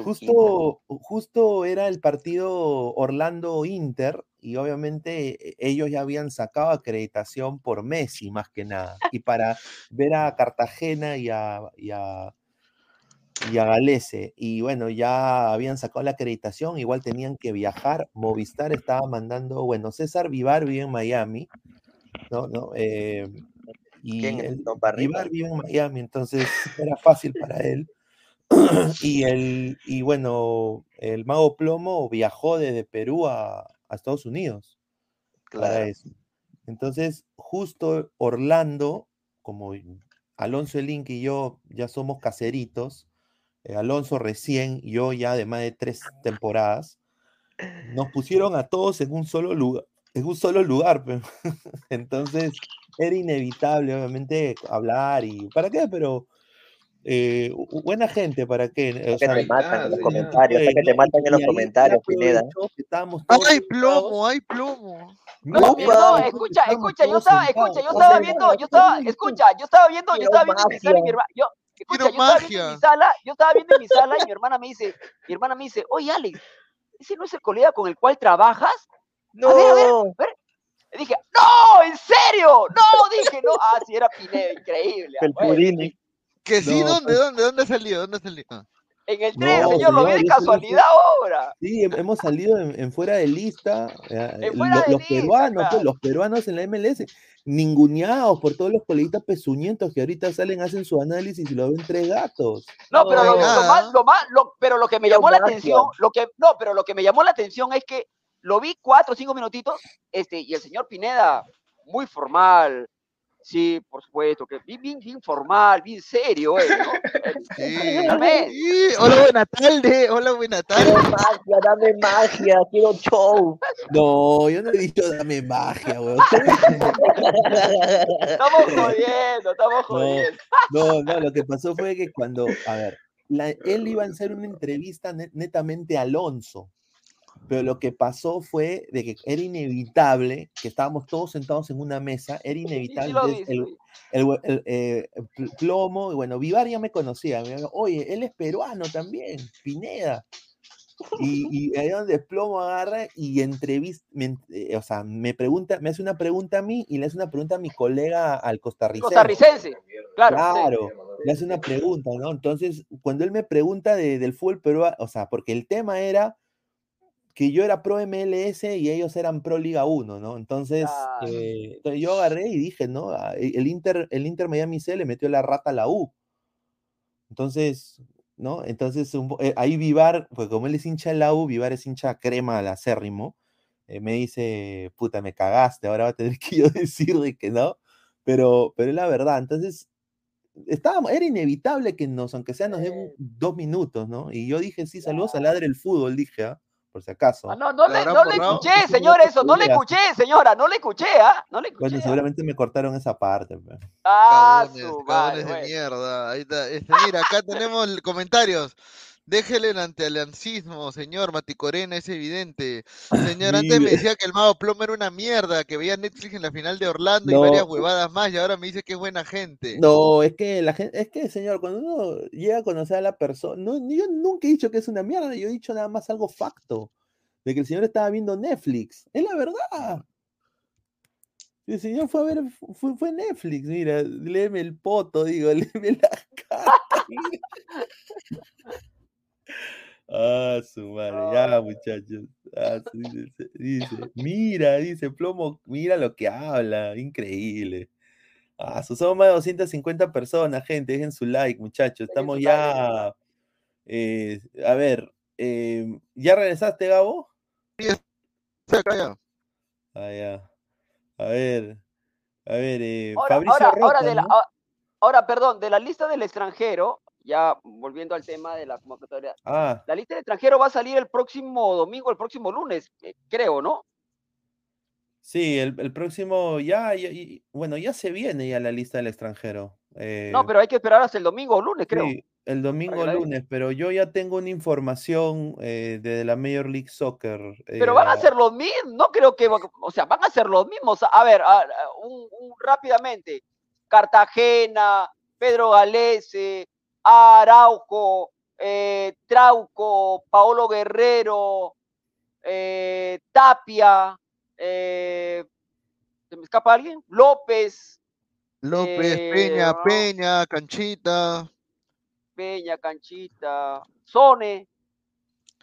Justo, justo era el partido Orlando-Inter y obviamente e, ellos ya habían sacado acreditación por Messi más que nada. Y para ver a Cartagena y a, y a, y a Galese. Y bueno, ya habían sacado la acreditación, igual tenían que viajar. Movistar estaba mandando, bueno, César Vivar vive en Miami, ¿no? ¿No? Eh, y Vivar vive en Miami, entonces era fácil para él. y, el, y bueno, el mago Plomo viajó desde Perú a, Estados Unidos para eso. Entonces, justo Orlando, como Alonso Link y yo ya somos caseritos, eh, Alonso recién, yo ya de más de tres temporadas, nos pusieron a todos en un solo lugar, en un solo lugar. Entonces, era inevitable, obviamente, hablar y ¿para qué? Pero eh, buena gente, ¿para qué? O que te matan en los comentarios, que te matan en los comentarios, Pineda. Hay plomo, hay plomo. No, no, escucha, escucha, yo estaba, escucha, yo estaba viendo, yo estaba, escucha, yo estaba viendo, yo estaba viendo en mi sala y mi hermana, yo, escucha, yo estaba viendo en mi sala, yo estaba viendo en mi sala y mi hermana me dice, mi hermana me dice, oye Alex, ¿ese no es el colega con el cual trabajas? No. A ver, a ver, a ver. Dije, no, en serio, no, dije, no, ah, sí, era Pineda, increíble. El Purini. Que sí, ¿dónde, dónde, dónde salió? ¿Dónde salió? Ah. En el tren, señor, lo vi de casualidad ahora. Sí, hemos salido en, fuera de lista. Eh, los peruanos, pues, los peruanos en la MLS, ninguneados por todos los coleguitas pezuñentos que ahorita salen, hacen su análisis y lo ven tres gatos. No, pero lo, más, lo más, pero lo que me llamó la atención, lo que, no, pero lo que me llamó la atención es que lo vi cuatro o cinco minutitos, este, y el señor Pineda, muy formal, Sí, por supuesto, que bien, bien, bien formal, bien serio, ¿eh? ¿no? Sí. sí. Hola, buena tarde. Hola, buena tarde. Quiero magia, dame magia, quiero show. No, yo no he dicho dame magia, weón. estamos jodiendo, estamos jodiendo. No, no, lo que pasó fue que cuando, a ver, la, él iba a hacer una entrevista netamente a Alonso. Pero lo que pasó fue de que era inevitable, que estábamos todos sentados en una mesa, era inevitable el, el, eh, plomo, y bueno, Vivar ya me conocía, me dijo, oye, él es peruano también, Pineda. Y, ahí donde Plomo agarra y entrevista, eh, o sea, me pregunta, me hace una pregunta a mí y le hace una pregunta a mi colega al costarricense. Costarricense, claro. Claro, le hace una pregunta, ¿no? Entonces, cuando él me pregunta de, del fútbol peruano, o sea, porque el tema era que yo era pro MLS y ellos eran pro Liga 1, ¿no? Entonces, eh, yo agarré y dije, ¿no? Ah, e, el Inter, el Inter Miami C le metió la rata a la U. Entonces, ¿no? Entonces, eh, ahí Vivar, pues como él es hincha de la U, Vivar es hincha crema al acérrimo, eh, me dice, puta, me cagaste, ahora va a tener que yo decir de que no, pero, pero es la verdad. Entonces, estábamos, era inevitable que nos, aunque sea, nos den dos minutos, ¿no? Y yo dije, sí, saludos a Ladre el Fútbol, dije, ¿ah? Por si acaso. Ah, no, no, le, no le escuché, señor, eso, no le escuché, señora, no le escuché, ¿ah? No le escuché. Bueno, seguramente me cortaron esa parte. Pero. Ah, cabones, su de mierda. Ahí está. Este, mira, acá tenemos comentarios. Déjele el antialiancismo, señor Maticorena, es evidente. Señor, antes me decía que el mago plomo era una mierda, que veía Netflix en la final de Orlando y varias huevadas más, y ahora me dice que es buena gente. No, es que la gente, es que, señor, cuando uno llega a conocer a la persona, no, yo nunca he dicho que es una mierda, yo he dicho nada más algo facto, de que el señor estaba viendo Netflix. Es la verdad. El señor fue a ver, fue, fue Netflix, mira, léeme el poto, digo, léeme la cara. Ah, su madre, ya muchachos. Ah, dice, mira, dice Plomo, mira lo que habla, increíble. Ah, somos más de 250 personas, gente, dejen su like, muchachos. Estamos ya. Eh, a ver, eh, ¿ya regresaste, Gabo? Sí, acá ya. Ah, ya. A ver, a ver, eh, ahora, Fabricio ahora, ahora, perdón, de la lista del extranjero, ya volviendo al tema de la convocatoria, ah. la lista del extranjero va a salir el próximo domingo, el próximo lunes, eh, creo, ¿no? Sí, el, próximo, ya, bueno, ya se viene ya la lista del extranjero. no, eh. pero hay que esperar hasta el domingo o lunes, creo. Sí, el domingo o lunes, pero yo ya tengo una información eh, de la Major League Soccer. pero van a ser los mismos, no creo que, o sea, van a ser los mismos. A ver, un, rápidamente, Cartagena, Pedro Galese, Arauco, eh, Trauco, Paolo Guerrero, eh, Tapia, eh, ¿se me escapa alguien? López. López, Peña, Peña, Canchita. Peña, Canchita, Sone.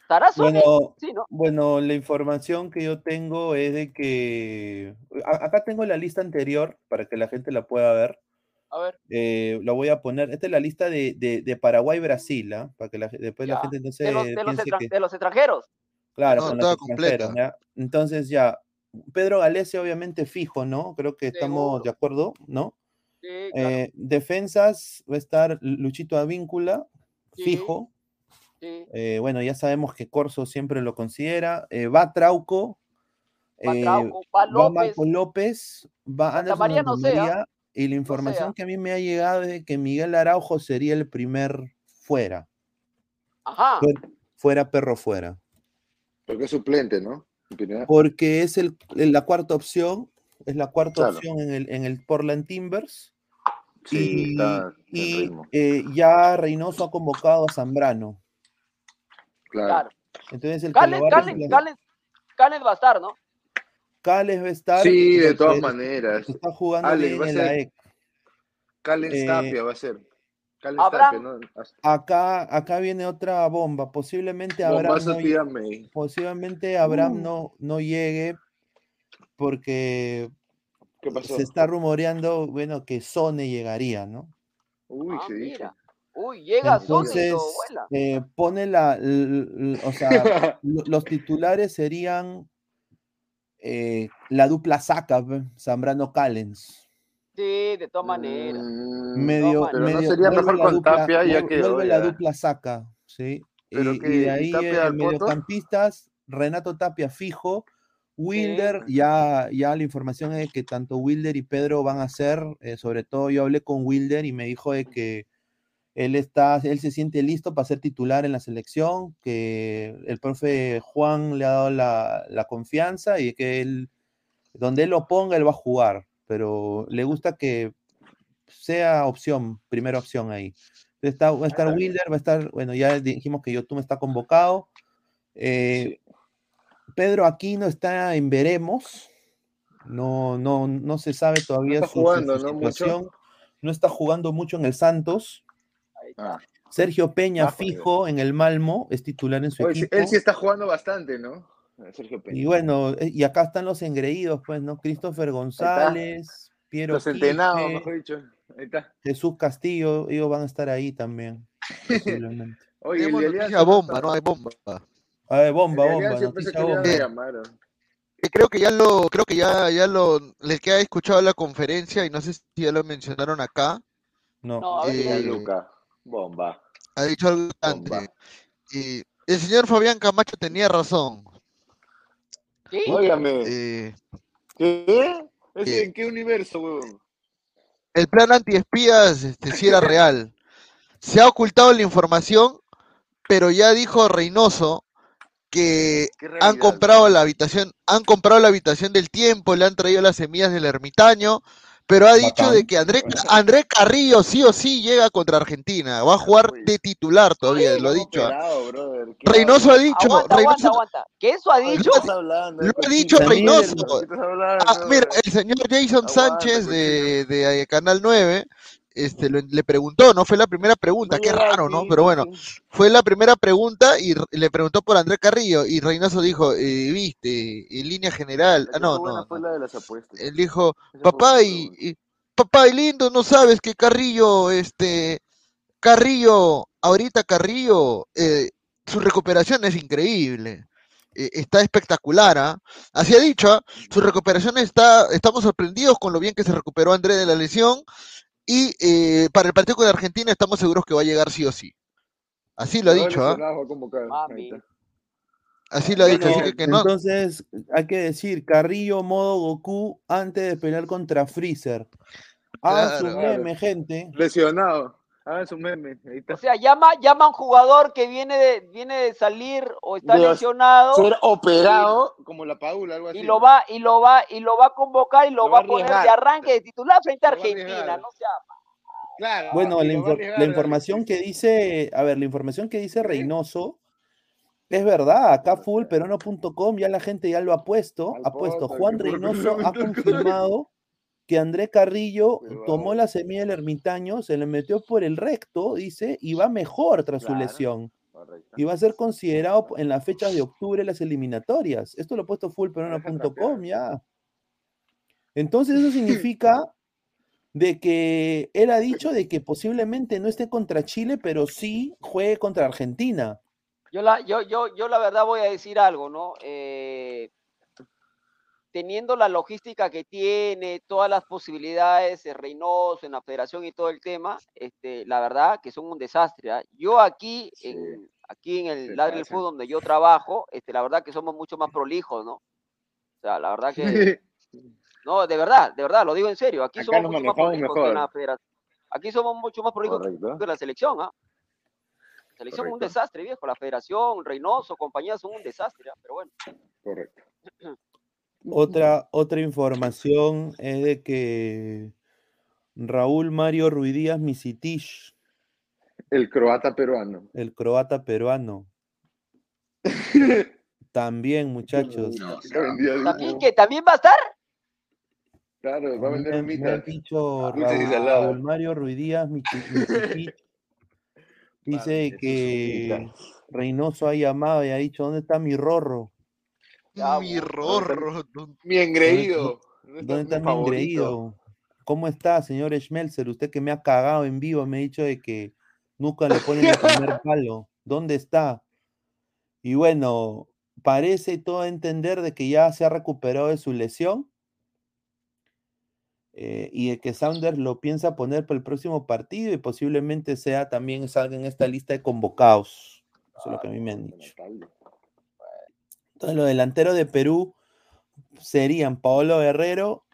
¿Estará Sone? Bueno, sí, ¿no? bueno, la información que yo tengo es de que acá tengo la lista anterior para que la gente la pueda ver. A ver. Eh, lo voy a poner. Esta es la lista de, de, Paraguay-Brasil, ¿ah? para que después la gente no se. De los, de los, extranjeros. Claro, no, Entonces, ya. Pedro Galese, obviamente, fijo, ¿no? Creo que estamos de acuerdo, ¿no? Sí, claro. eh, defensas va a estar Luchito Avíncula, fijo. Sí. Eh, bueno, ya sabemos que Corso siempre lo considera. Eh, va Trauco. Va, Trauco, va López. Va Marco López. Va Anderson María no sea. Y la información que a mí me ha llegado es que Miguel Araujo sería el primer fuera. Ajá. Fuera, perro fuera. Porque es suplente, ¿no? Porque es el, la cuarta opción, es la cuarta opción en el, en el Portland Timbers. Sí, y, eh, ya Reynoso ha convocado a Zambrano. Claro. Entonces el Cales, va a estar, ¿no? Cales va a estar. Sí, de todas maneras. Está jugando bien en la EC. Calen eh, Tapia va a ser. Calen Tapia, ¿no? Acá, acá viene otra bomba. Posiblemente Abraham, no, posiblemente Abraham uh. no, no llegue porque se está rumoreando, bueno, que Sone llegaría, ¿no? Uy, ah, sí. Mira. Uy, llega Entonces, Sone eh, pone la, o sea, los titulares serían eh, la dupla saca, Zambrano Callens. Sí, de todas maneras. Mm, Medio, no, pero no sería mejor con dupla- Tapia, ya que, vuelve la dupla saca, ¿sí? Pero y, que- y de ¿y ahí eh, mediocampistas, Renato Tapia fijo, Wilder, ya, ya la información es que tanto Wilder y Pedro van a ser, eh, sobre todo yo hablé con Wilder y me dijo de que él está, él se siente listo para ser titular en la selección, que el profe Juan le ha dado la, la confianza y que él, donde él lo ponga, él va a jugar, pero le gusta que sea opción, primera opción ahí. Está, va a estar Wilder, va a estar, bueno, ya dijimos que Yotun está convocado. Eh, Pedro Aquino está en veremos. No, no, no se sabe todavía su, su- jugando, su ¿no? Mucho. situación. No está jugando mucho en el Santos. Ah. Sergio Peña Ah, joder. fijo en el Malmo, es titular en su Oye, equipo. él sí está jugando bastante, ¿no? Sergio Peña. Y bueno, eh, y acá están los engreídos, pues, ¿no? Christopher González, Piero Los centenados, Quispe, mejor dicho. Ahí está. Jesús Castillo, ellos van a estar ahí también. posiblemente. Oye, el noticia bomba, no hay bomba. A ver, bomba, bomba, noticia bomba. a llamar. ¿no? Eh, Creo que ya lo, creo que ya, ya lo, les queda escuchado la conferencia y no sé si ya lo mencionaron acá. No. No, a ver, Eh, Luca. Bomba. ha dicho algo importante. Y el señor Fabián Camacho tenía razón. ¿Sí? Óigame. Eh, ¿Qué? ¿Ese ¿Qué? ¿En qué universo, weón? el plan antiespías este, sí era real. Se ha ocultado la información, pero ya dijo Reynoso que ¿Qué han comprado la habitación, han comprado la habitación del tiempo, le han traído las semillas del ermitaño, pero ha dicho Bacán. de que André, André Carrillo sí o sí llega contra Argentina, va a jugar de titular todavía, lo ha dicho. ¿Qué Reynoso ha dicho, Aguanta, aguanta, Reynoso, aguanta. ¿Que eso ha ¿De dicho? qué estás hablando? lo ha dicho Reynoso. ¿De qué hablando? Ah, mira, el señor Jason Aguanta, Sánchez de, de, eh, Canal 9 este, lo- le preguntó, no fue la primera pregunta, qué raro, ¿no? Pero bueno, fue la primera pregunta y le preguntó por André Carrillo y Reynoso dijo, eh, viste, en línea general, ah, no, no, no. Él dijo, papá y, papá y lindo, no sabes que Carrillo, este, Carrillo, ahorita Carrillo, eh, su recuperación es increíble. eh, está espectacular, ¿ah? Así ha dicho, ¿ah? Su recuperación está, estamos sorprendidos con lo bien que se recuperó André de la lesión y eh, para el partido con Argentina estamos seguros que va a llegar sí o sí. Así lo ha dicho, ¿ah? está. Así lo ha dicho, Bueno, así que, que no. entonces hay que decir Carrillo modo Goku antes de pelear contra Freezer. Su Claro. meme, gente. Lesionado. Hagan su meme. Ahí está. O sea, llama, llama a un jugador que viene de, viene de salir o está De lesionado Ser operado como la Paula, algo así. y lo va, y lo va, y lo va a convocar y lo, Lo va va a poner de arranque de titular frente a Argentina, no sea Claro. Bueno, la, infor- la dale, información que dice, a ver, la información que dice Reynoso es verdad, acá fullperono.com ya la gente ya lo ha puesto, ha puesto Juan Reynoso ha confirmado que André Carrillo tomó la semilla del ermitaño, se le metió por el recto, dice, y va mejor tras su lesión. Correcto. Y va a ser considerado en las fechas de octubre las eliminatorias. Esto lo ha puesto trapear. ya. Entonces eso significa de que él ha dicho de que posiblemente no esté contra Chile, pero sí juegue contra Argentina. Yo la, yo, yo, yo la verdad voy a decir algo, ¿no? Eh, teniendo la logística que tiene, todas las posibilidades de Reynoso en la federación y todo el tema, este, la verdad que son un desastre. ¿ah? Yo aquí, Sí, en, aquí en el Ladre del. Fútbol donde yo trabajo, este, la verdad que somos mucho más prolijos, ¿no? O sea, la verdad que, no, de verdad, de verdad, lo digo en serio, aquí Acá somos mucho más prolijos que en mejor. la federación. Aquí somos mucho más prolijos Correcto. que la selección, ¿ah? La selección es un desastre, viejo. La federación, Reynoso, compañía son un desastre, ¿ah? pero bueno. Correcto. Otra, otra información es de que Raúl Mario Ruidíaz Misitich, El croata peruano. el croata peruano, también muchachos. De ¿También que también va a estar? Claro, va a vender Me, dicho Raúl, Mario Ruidíaz Michi- Misitich, dice que. Reynoso ha llamado y ha dicho, ¿dónde está mi rorro? Ya, Mi rorro. Mi engreído. ¿Dónde ¿Dónde está mi engreído? ¿Cómo está, señor Schmelzer? Usted que me ha cagado en vivo, me ha dicho de que nunca le ponen el primer palo. ¿Dónde está? Y bueno, parece todo entender de que ya se ha recuperado de su lesión. eh, y de que Saunders lo piensa poner para el próximo partido y posiblemente sea también salga en esta lista de convocados. Eso es lo que a mí me han dicho. Entonces, los delanteros de Perú serían Paolo Guerrero,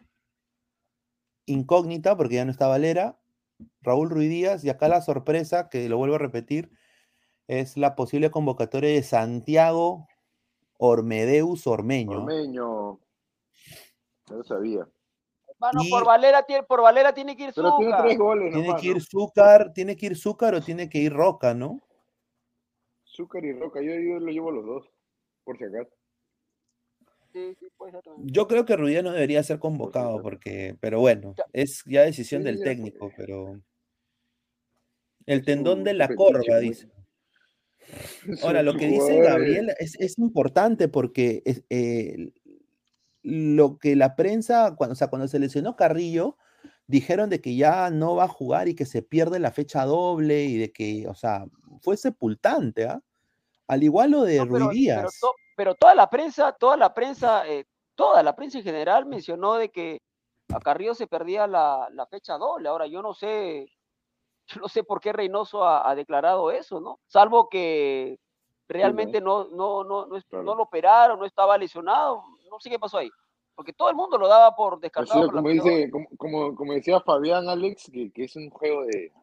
incógnita, porque ya no está Valera, Raúl Ruiz Díaz, y acá la sorpresa, que lo vuelvo a repetir, es la posible convocatoria de Santiago Ormedeus Ormeño. Ormeño. No lo sabía. Mano, Y- por Valera, tiene, por Valera tiene que ir Pero tiene Zucca. tres goles Tiene nomás, que ir ¿no? Zúcar, tiene que ir Zúcar o tiene que ir Roca, ¿no? Zúcar y Roca. Yo, yo lo llevo los dos, por si acaso. Sí, sí. Yo creo que Ruidías no debería ser convocado, porque, pero bueno, es ya decisión Sí, del técnico, pero el tendón de la corva, dice. Ahora, lo que dice Gabriel es, es importante porque es, eh, lo que la prensa, cuando, o sea, cuando se lesionó Carrillo, dijeron de que ya no va a jugar y que se pierde la fecha doble y de que, o sea, fue sepultante, ¿ah? Al igual lo de No, pero, Ruiz pero, Díaz. to- pero toda la prensa, toda la prensa, eh, toda la prensa en general mencionó de que a Carrillo se perdía la, la fecha doble. Ahora yo no sé, yo no sé por qué Reynoso ha, ha declarado eso, ¿no? Salvo que realmente no, no, no, no, es- Claro. no lo operaron, no estaba lesionado, no sé qué pasó ahí. Porque todo el mundo lo daba por O descartado. por la como dice, como, como, como decía Fabián Alex, que, que es un juego de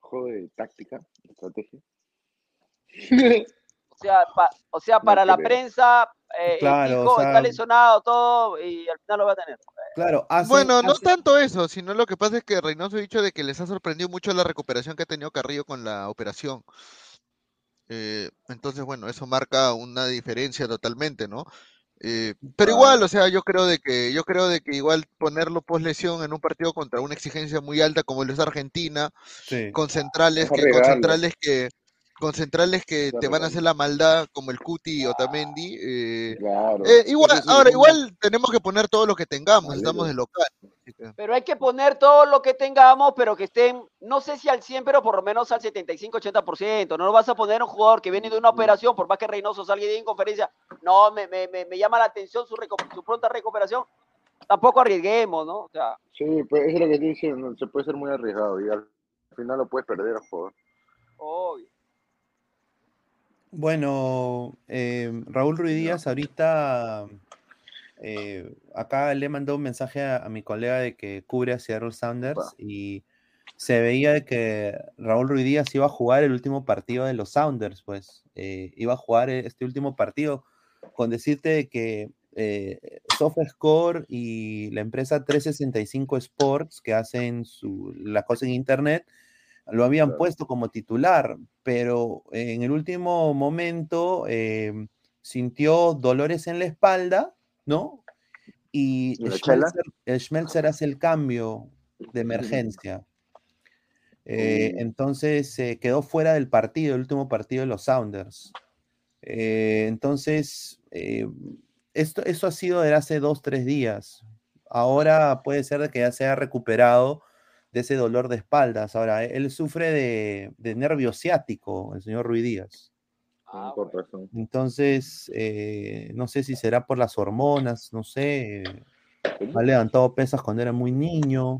juego de táctica, de estrategia. O sea, pa- o sea para la prensa, eh, el Claro, o Tico sea- está lesionado, todo, y al final lo va a tener. Claro, Bueno, no tanto eso, sino lo que pasa es que Reynoso ha dicho de que les ha sorprendido mucho la recuperación que ha tenido Carrillo con la operación. Eh, entonces, bueno, eso marca una diferencia totalmente, ¿no? Eh, pero igual, o sea, yo creo de que, yo creo de que igual ponerlo post lesión en un partido contra una exigencia muy alta como lo es Argentina, sí. con centrales Es que, con centrales que, con centrales que te van a hacer la maldad como el Cuti y Otamendi, eh, Claro. eh, igual, ahora, un- igual tenemos que poner todo lo que tengamos, estamos de local. Pero hay que poner todo lo que tengamos, pero que estén, no sé si al 100, pero por lo menos al 75-80%. No lo vas a poner a un jugador que viene de una operación, por más que Reynoso salga de en conferencia, no, me, me, me, me llama la atención su, reco- su pronta recuperación. Tampoco arriesguemos, ¿no? O sea, Sí, pues eso es lo que estoy diciendo, se puede ser muy arriesgado y al final lo puedes perder al jugador. obvio. Bueno, eh, Raúl Ruiz Díaz ahorita eh, acá le mandó un mensaje a, a mi colega de que cubre a Seattle Sounders y se veía de que Raúl Ruiz Díaz iba a jugar el último partido de los Sounders, pues eh, iba a jugar este último partido con decirte de que eh, SoftScore y la empresa 365 Sports que hacen su, la cosa en internet lo habían Claro. puesto como titular, pero en el último momento eh, sintió dolores en la espalda, ¿no? Y. Schmelzer, eh, Schmelzer hace el cambio de emergencia. Eh, Mm. entonces se quedó fuera del partido, el último partido de los Sounders. Eh, entonces, eh, esto, eso ha sido de hace dos, tres días. Ahora puede ser que ya se haya recuperado de ese dolor de espaldas. Ahora, él sufre de, de nervio ciático, el señor Ruiz Díaz. Ah, Por bueno. razón. Entonces, eh, no sé si será por las hormonas, no sé. Ha levantado pesas cuando era muy niño.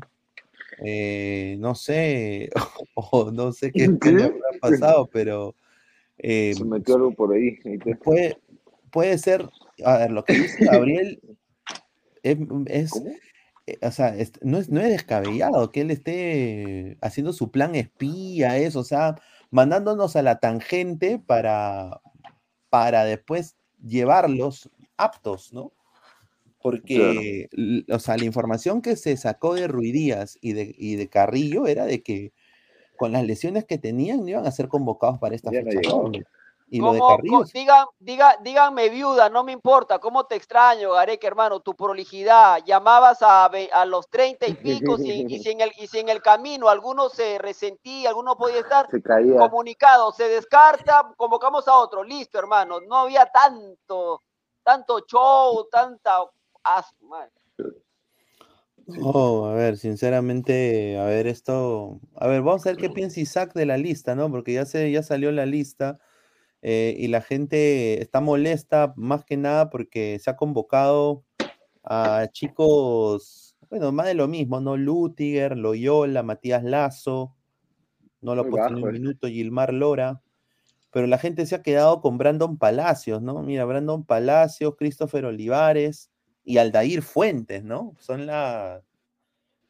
eh, no sé, o no sé qué, qué le habrá pasado, pero eh, Se metió algo por ahí. puede, puede ser, a ver, lo que dice Gabriel es, o sea, no, es, no es descabellado que él esté haciendo su plan espía, eso, o sea, mandándonos a la tangente para, para después llevarlos aptos, ¿no? Porque, o sea, la información que se sacó de Ruidías y de, y de Carrillo era de que con las lesiones que tenían no iban a ser convocados para esta Ya fecha. Doble. Y lo de ¿Cómo- Carrillo co- digan, diga, díganme viuda, no me importa, ¿cómo te extraño, Gareca, hermano? Tu prolijidad, llamabas a, los treinta y pico y, si en el, y si en el camino alguno se resentía, alguno podía estar Se caía. comunicado, se descarta, convocamos a otro, listo, hermano, no había tanto, tanto show, tanta... ah. Oh, a ver, sinceramente, a ver, esto, a ver, vamos a ver qué piensa Isaac de la lista, ¿no? Porque ya se, ya salió la lista eh, y la gente está molesta más que nada porque se ha convocado a chicos Bueno, más de lo mismo, ¿no? Lutiger, Loyola, Matías Lazo, no lo ha puesto ni un minuto, Gilmar Lora. Pero la gente se ha quedado con Brandon Palacios, ¿no? Mira, Brandon Palacios, Christopher Olivares y Aldair Fuentes, ¿no? Son la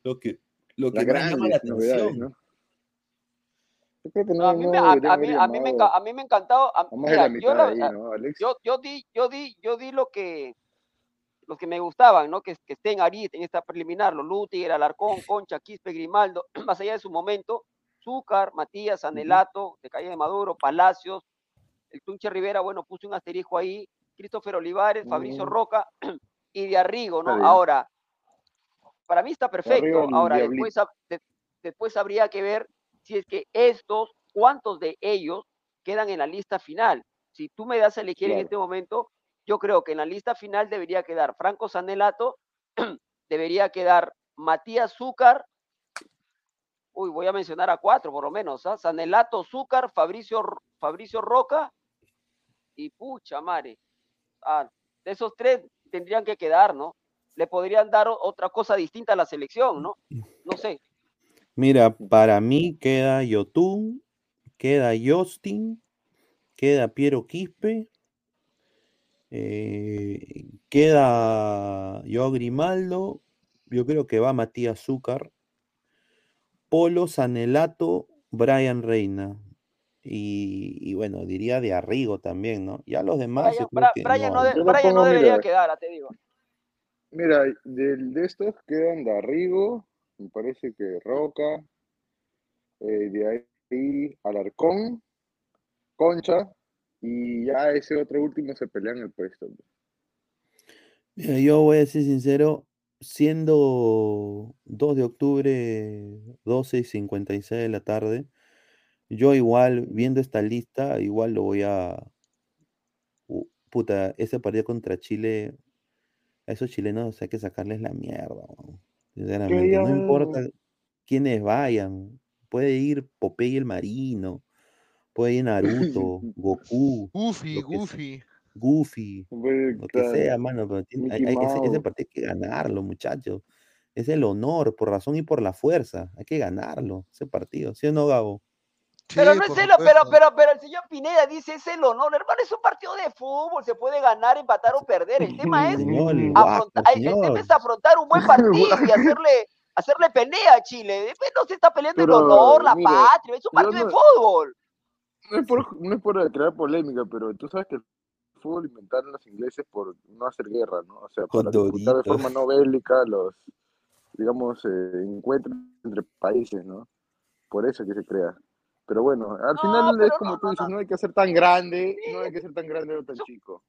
lo que, lo que más llama la atención. ¿no? A, mí me, a, mí, me, ha encantado. yo, yo, di, yo, di, yo di lo que, los que me gustaban, ¿no? Que, que estén ahorita en esta preliminar, los Lutiger, Alarcón, Concha, Quispe, Grimaldo, más allá de su momento, Zúcar, Matías, Anelato, de Calle de Maduro, Palacios, el Tunche Rivera, bueno, puse un asterisco ahí, Christopher Olivares, Fabricio Roca y de Arrigo, ¿no? Ahora, para mí está perfecto. Ahora, después, después habría que ver si es que estos, cuántos de ellos quedan en la lista final. Si tú me das a elegir en este momento, yo creo que en la lista final debería quedar Franco Sanelato, debería quedar Matías Zúcar, uy, voy a mencionar a cuatro por lo menos, ¿ah? Sanelato Zúcar, Fabricio, Fabricio Roca y pucha madre. Ah, de esos tres tendrían que quedar, ¿no? Le podrían dar otra cosa distinta a la selección, ¿no? No sé. Mira, para mí queda Yotun, queda Justin, queda Piero Quispe, eh, queda yo Grimaldo, yo creo que va Matías Zúcar, Polo Sanelato, Brian Reina. Y, bueno, diría de Arrigo también, ¿no? Ya los demás. Brian, no, debería quedar, te digo. Mira, de, de estos quedan de Arrigo, me parece que Roca, eh, de ahí Alarcón, Concha, y ya ese otro último se pelea en el puesto. Mira, yo voy a ser sincero, siendo 2 de octubre, 12 y 56 de la tarde, yo igual, viendo esta lista, igual lo voy a... puta, ese partido contra Chile, a esos chilenos hay que sacarles la mierda. Sinceramente, no importa quiénes vayan, puede ir Popeye el Marino, Puede ir Naruto, Goku. Goofy, Goofy. Goofy, lo que sea, mano, pero hay, que, ese partido hay que ganarlo, muchachos. Es el honor, por razón y por la fuerza. Hay que ganarlo, ese partido. ¿Sí o no, Gabo? Pero no es el, pero, pero, pero el señor Pineda dice es el honor, hermano, es un partido de fútbol, se puede ganar, empatar o perder. El tema es, afrontar, el tema es afrontar un buen partido y hacerle, hacerle pelea a Chile. Después no se está peleando el honor, la patria, es un partido de fútbol no es, por, no es por crear polémica, pero tú sabes que el fútbol inventaron los ingleses por no hacer guerra, ¿no? O sea, para disputar de forma no bélica los, digamos, eh, encuentros entre países, ¿no? Por eso que se crea. Pero bueno, al final es como tú dices, no hay que ser tan grande, no hay que ser tan grande o tan chico.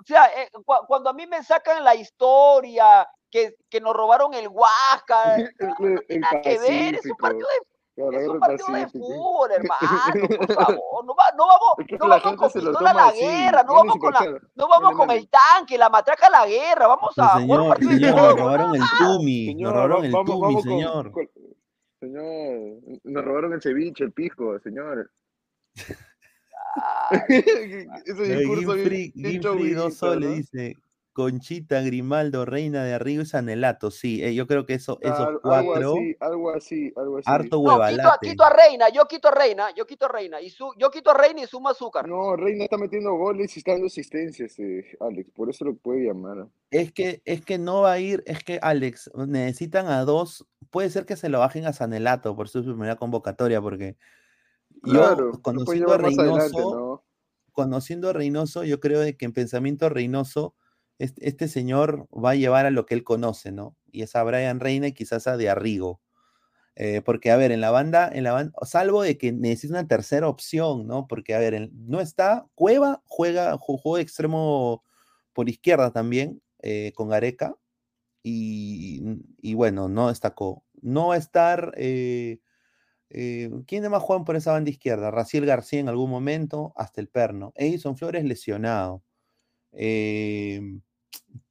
O sea, eh, cuando a mí me sacan la historia, que, que nos robaron el Huasca, no tiene nada que ver, es un partido de es un partido de fútbol, hermano, por favor. No, va, no vamos, no vamos con pistola a la guerra, no vamos, con, la, no vamos con el tanque, la matraca a la guerra, vamos a señor, jugar partido señor, robaron el Tumi, nos robaron el Tumi, señor. Señor, nos robaron el ceviche, el pisco, señor. Ese discurso Gimfrey, dos soles dice Conchita, Grimaldo, Reina de Arrigo y Sanelato, sí, eh, yo creo que eso, esos cuatro. Algo así, algo así, algo así. Harto huevalate. No, quito, a Reina, yo quito a Reina, yo quito a Reina, y su, yo quito a Reina y sumo azúcar. No, Reina está metiendo goles y está dando asistencias, eh, Alex, por eso lo puede llamar. Es que, es que no va a ir, es que Alex, necesitan a dos, puede ser que se lo bajen a Sanelato por su primera convocatoria, porque yo, conociendo a Reynoso, conociendo a Reynoso, yo creo de que en pensamiento Reynoso este, señor va a llevar a lo que él conoce, ¿no? Y es a Brian Reina y quizás a de Arrigo. Eh, porque, a ver, en la banda, en la banda, salvo de que necesita una tercera opción, ¿no? Porque, a ver, no está, Cueva juega, jugó extremo por izquierda también, eh, con Areca, y, bueno, no destacó. No va a estar, eh, ¿quién más juegan por esa banda izquierda? Raciel García en algún momento, hasta el perno. Edison Flores lesionado. Eh,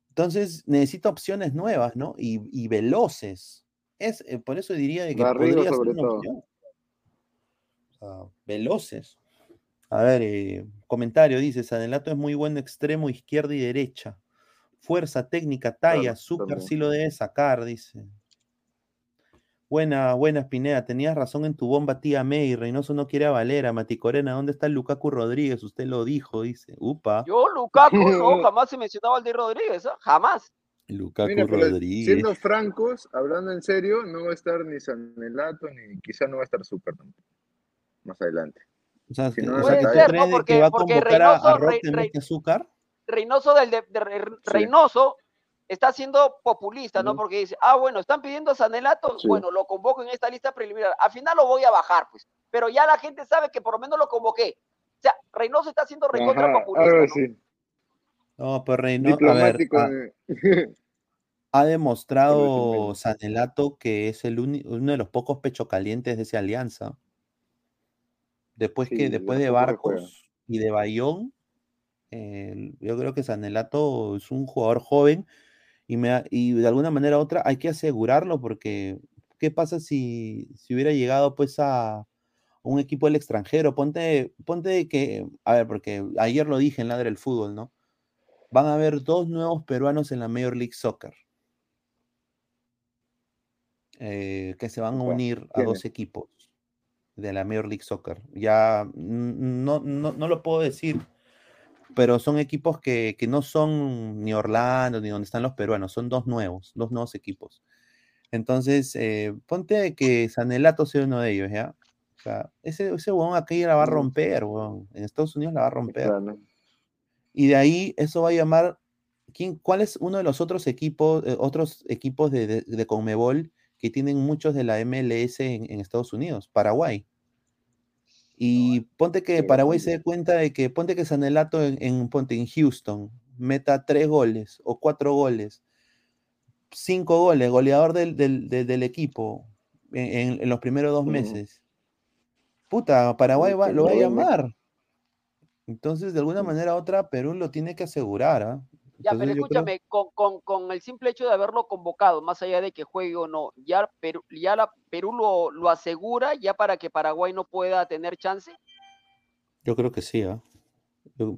entonces necesita opciones nuevas, ¿no? Y, veloces. Es, eh, por eso diría de que podría ser una opción. veloces. A ver, eh, comentario dice, Sanelato es muy bueno extremo, izquierda y derecha. Fuerza, técnica, talla, azúcar sí lo debe sacar, dice. Buena, buena, Pineda. Tenías razón en tu bomba, tía May. Reynoso no quiere a Valera. Maticorena, ¿dónde está Lukaku Rodríguez? Usted lo dijo, dice. Upa. Yo, Lukaku, no, jamás he mencionado al de Rodríguez, ¿ah? jamás. Lukaku Rodríguez. Siendo francos, hablando en serio, no va a estar ni Sanelato, ni quizá no va a estar Super más adelante. O sea, si no puede ser, ¿no? Porque, va a porque Reynoso, a, a azúcar. Reynoso del de, Reynoso está siendo populista, ¿no? Porque dice, ah, bueno, están pidiendo a Sanelato, bueno, lo convoco en esta lista preliminar. Al final lo voy a bajar, pues. Pero ya la gente sabe que por lo menos lo convoqué. O sea, Reynoso está siendo recontra populista. ¿no? Sí. no, pues Reynoso, a ver, ha, ha, demostrado Sanelato que es el uno de los pocos pechocalientes de esa alianza. Después que, después de Barcos y de Bayón, eh, yo creo que Sanelato es un jugador joven y, me, y de alguna manera u otra hay que asegurarlo porque ¿qué pasa si, si hubiera llegado pues a un equipo del extranjero? Ponte, ponte que, a ver, porque ayer lo dije en Ladre del Fútbol, ¿no? Van a haber dos nuevos peruanos en la Major League Soccer. Eh, que se van a unir a dos equipos de la Major League Soccer. Ya no, no, no lo puedo decir pero son equipos que, no son ni Orlando ni donde están los peruanos, son dos nuevos, dos nuevos equipos. Entonces, eh, ponte que Sanelato sea uno de ellos, ¿ya? O sea, ese, ese huevón aquí la va a romper, huevón. En Estados Unidos la va a romper. Y de ahí eso va a llamar. ¿quién, ¿Cuál es uno de los otros equipos, eh, otros equipos de, de, Conmebol que tienen muchos de la MLS en Estados Unidos? Paraguay. Y ponte que Paraguay se dé cuenta de que, ponte que Sanelato en, en, ponte en Houston meta tres goles o cuatro goles, cinco goles, goleador del, del, equipo en, los primeros dos meses. Puta, Paraguay lo va a llamar. Entonces, de alguna manera u otra, Perú lo tiene que asegurar. ¿ah? Ya, pero escúchame, con, el simple hecho de haberlo convocado, más allá de que juegue o no, ya Perú, ya la, Perú lo, asegura ya para que Paraguay no pueda tener chance. Yo creo que sí, ¿ah?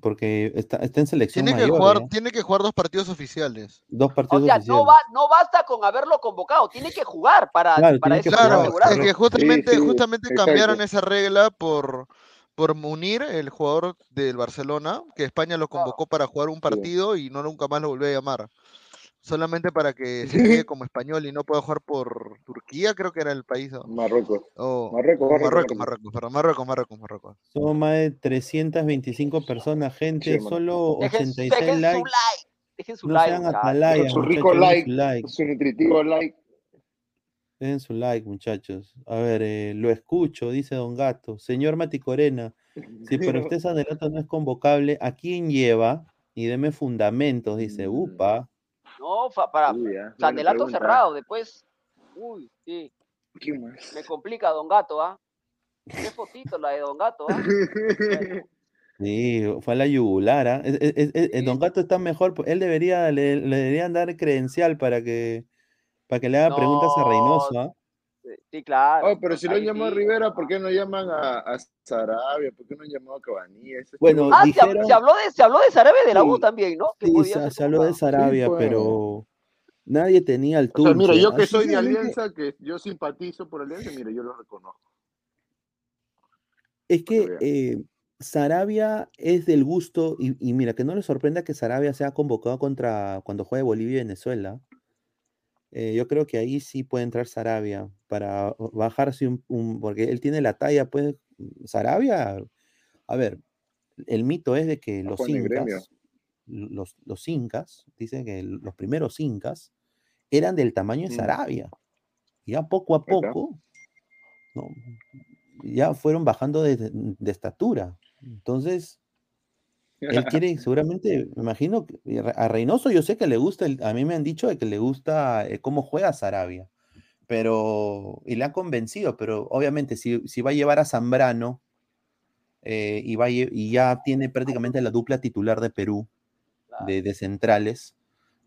porque está, en selección. Tiene, que jugar, tiene que jugar dos partidos oficiales. Dos partidos o sea, No, va, no basta con haberlo convocado, tiene que jugar para, para eso. Claro, es que justamente, justamente cambiaron esa regla por por unir el jugador del Barcelona, que España lo convocó para jugar un partido y no nunca más lo volvió a llamar. Solamente para que se quede como español y no pueda jugar por Turquía, creo que era el país. Marruecos. Marruecos, Marruecos, Marruecos, Marruecos, Marruecos, Marruecos, Son más de 325 personas, gente, solo 86 dejen likes. Su like. Dejen su no like. Sean atalaya, su rico like, su nutritivo like. Den su like, muchachos. A ver, eh, lo escucho, dice Don Gato. Señor Mati Corena, si para usted Sanelato no es convocable, ¿a quién lleva? Y deme fundamentos, dice. Mm. Upa. No, para Sanelato cerrado, después. Uy, sí. Me complica Don Gato, ¿ah? Qué fotito la de Don Gato, ¿ah? Sí, fue a la yugular, ¿ah? Don Gato está mejor, él debería, le, le deberían dar credencial para que para que le haga preguntas a Reynoso, ¿ah? Sí, claro. Oh, pero si lo llamó a Rivera, ¿por qué no llaman a, a Sarabia? ¿Por qué no han llamado a Cabanillas? Bueno, ah, se, habló de, se habló de Sarabia de la U también, ¿no? sí, se, habló de Sarabia, pues. pero nadie tenía el turno. mira, yo que soy de Alianza, que yo simpatizo por Alianza, mire, yo lo reconozco. Es que eh, Sarabia es del gusto, y, y, mira, que no le sorprenda que Sarabia sea convocado contra cuando juegue Bolivia y Venezuela eh, yo creo que ahí sí puede entrar Sarabia para bajarse un, porque él tiene la talla, pues, Sarabia, a ver, el mito es de que los incas, los, los, incas, dicen que los primeros incas eran del tamaño de Sarabia. Ya poco a poco, ya fueron bajando de, de estatura. Entonces, él quiere, seguramente, me imagino, a Reynoso yo sé que le gusta, a mí me han dicho de que le gusta eh, cómo juega Sarabia, pero, y le ha convencido, pero obviamente si, va a llevar a Zambrano eh, y, va y ya tiene prácticamente la dupla titular de Perú, de, centrales,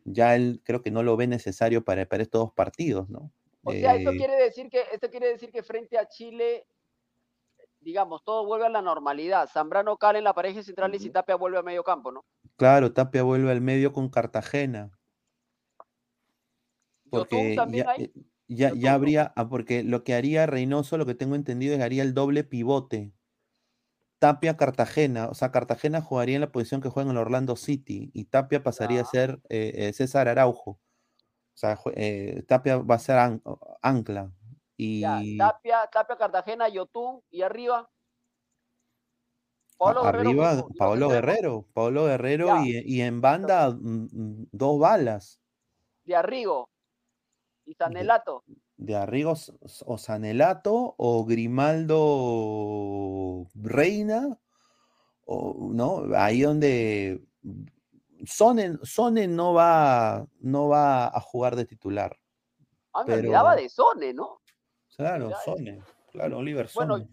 ya él creo que no lo ve necesario para, para estos dos partidos, ¿no? O sea, esto eh quiere decir que, esto quiere decir que frente a Chile digamos, todo vuelve a la normalidad. Zambrano cale en la pareja central y si Tapia vuelve a medio campo, ¿no? Claro, Tapia vuelve al medio con Cartagena. Porque también ahí? Ya, ya habría, ah, porque lo que haría Reynoso, lo que tengo entendido, es que haría el doble pivote. Tapia Cartagena, o sea, Cartagena jugaría en la posición que juega en el Orlando City y Tapia pasaría a ser eh, eh, César Araujo. O sea, eh, Tapia va a ser ancla. Y... Tapia, Tapia, Cartagena, Yotun y arriba. Pablo arriba, Guerrero, Pablo Guerrero, Pablo Guerrero y, en banda mm, mm, dos balas. De Arrigo y Sanelato. De, Arrigo o Sanelato o Grimaldo Reina, o, ¿no? Ahí donde Sonen, Sonen no va, no va a jugar de titular. Ah, me olvidaba de Sone, ¿no? Claro, Sone, claro, Oliver Sone.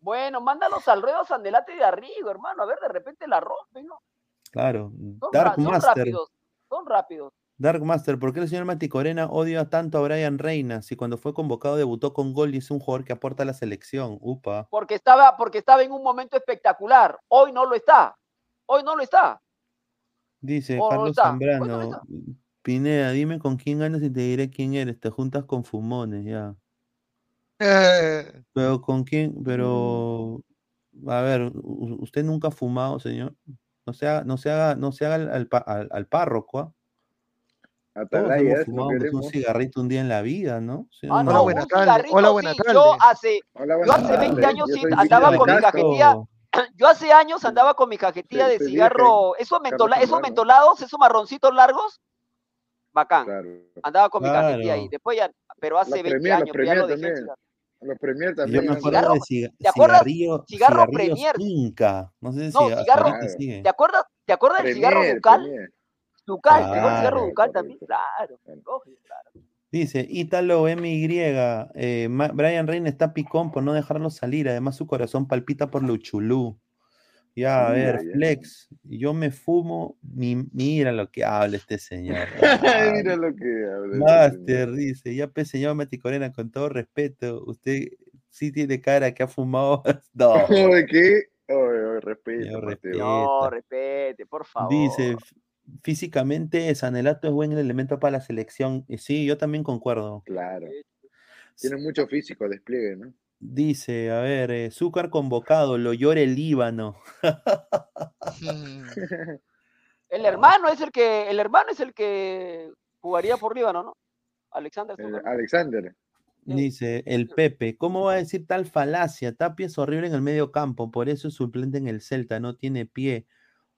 Bueno, mándalos al ruedo Sandelate de Arrigo, hermano. A ver, de repente la rompen, ¿no? Claro. Son, Dark Master. rápidos, son rápidos. Dark Master, ¿por qué el señor Maticorena odia tanto a Brian Reina si cuando fue convocado debutó con gol y es un jugador que aporta a la selección? Upa. Porque estaba, porque estaba en un momento espectacular. Hoy no lo está. Hoy no lo está. Dice Carlos Zambrano. Pineda, dime con quién ganas y te diré quién eres. Te juntas con fumones, ya. Pero con quién, pero a ver, usted nunca ha fumado, señor. No se haga, no se haga, no se haga al, al, al párroco, ¿ah? Todos hemos fumado un cigarrito un día en la vida, ¿no? ah, no, buenas tardes. Hola, buenas tardes. Yo hace, yo hace 20 años andaba con mi cajetilla. Yo hace años andaba con mi cajetilla de cigarro, esos, mentola, esos mentolados, esos marroncitos largos, bacán. Andaba con mi cajetilla ahí. Después ya, pero hace 20 años que ya lo dejé. Los Premier también. Yo me acuerdo de cigarro, ¿te acuerdas? Cigarrillo, cigarro Premier. Inca. No sé si no, cigarro, ¿te acuerdas, ¿te acuerdas del cigarro Ducal? Ducal, claro, el cigarro Ducal también, claro. claro. Dice, Ítalo MY, eh, Brian Reina está picón por no dejarlo salir, además su corazón palpita por Luchulú. Ya, a ver, Flex, yo me fumo, mira lo que habla este señor. mira lo que habla. Este Master dice, ya pues señor Maticorena, con todo respeto, usted sí tiene cara que ha fumado. no. ¿De qué? Oh, respete, no, respete, por favor. Dice, físicamente Sanelato es buen elemento para la selección. Y sí, yo también concuerdo. Claro. Tiene mucho físico despliegue, ¿no? Dice, a ver, eh, Zúcar convocado, lo llora el Líbano. el hermano es el que, el hermano es el que jugaría por Líbano, ¿no? Alexander. Alexander. Dice el Pepe, ¿cómo va a decir tal falacia? Tapia es horrible en el medio campo, por eso es suplente en el Celta, no tiene pie.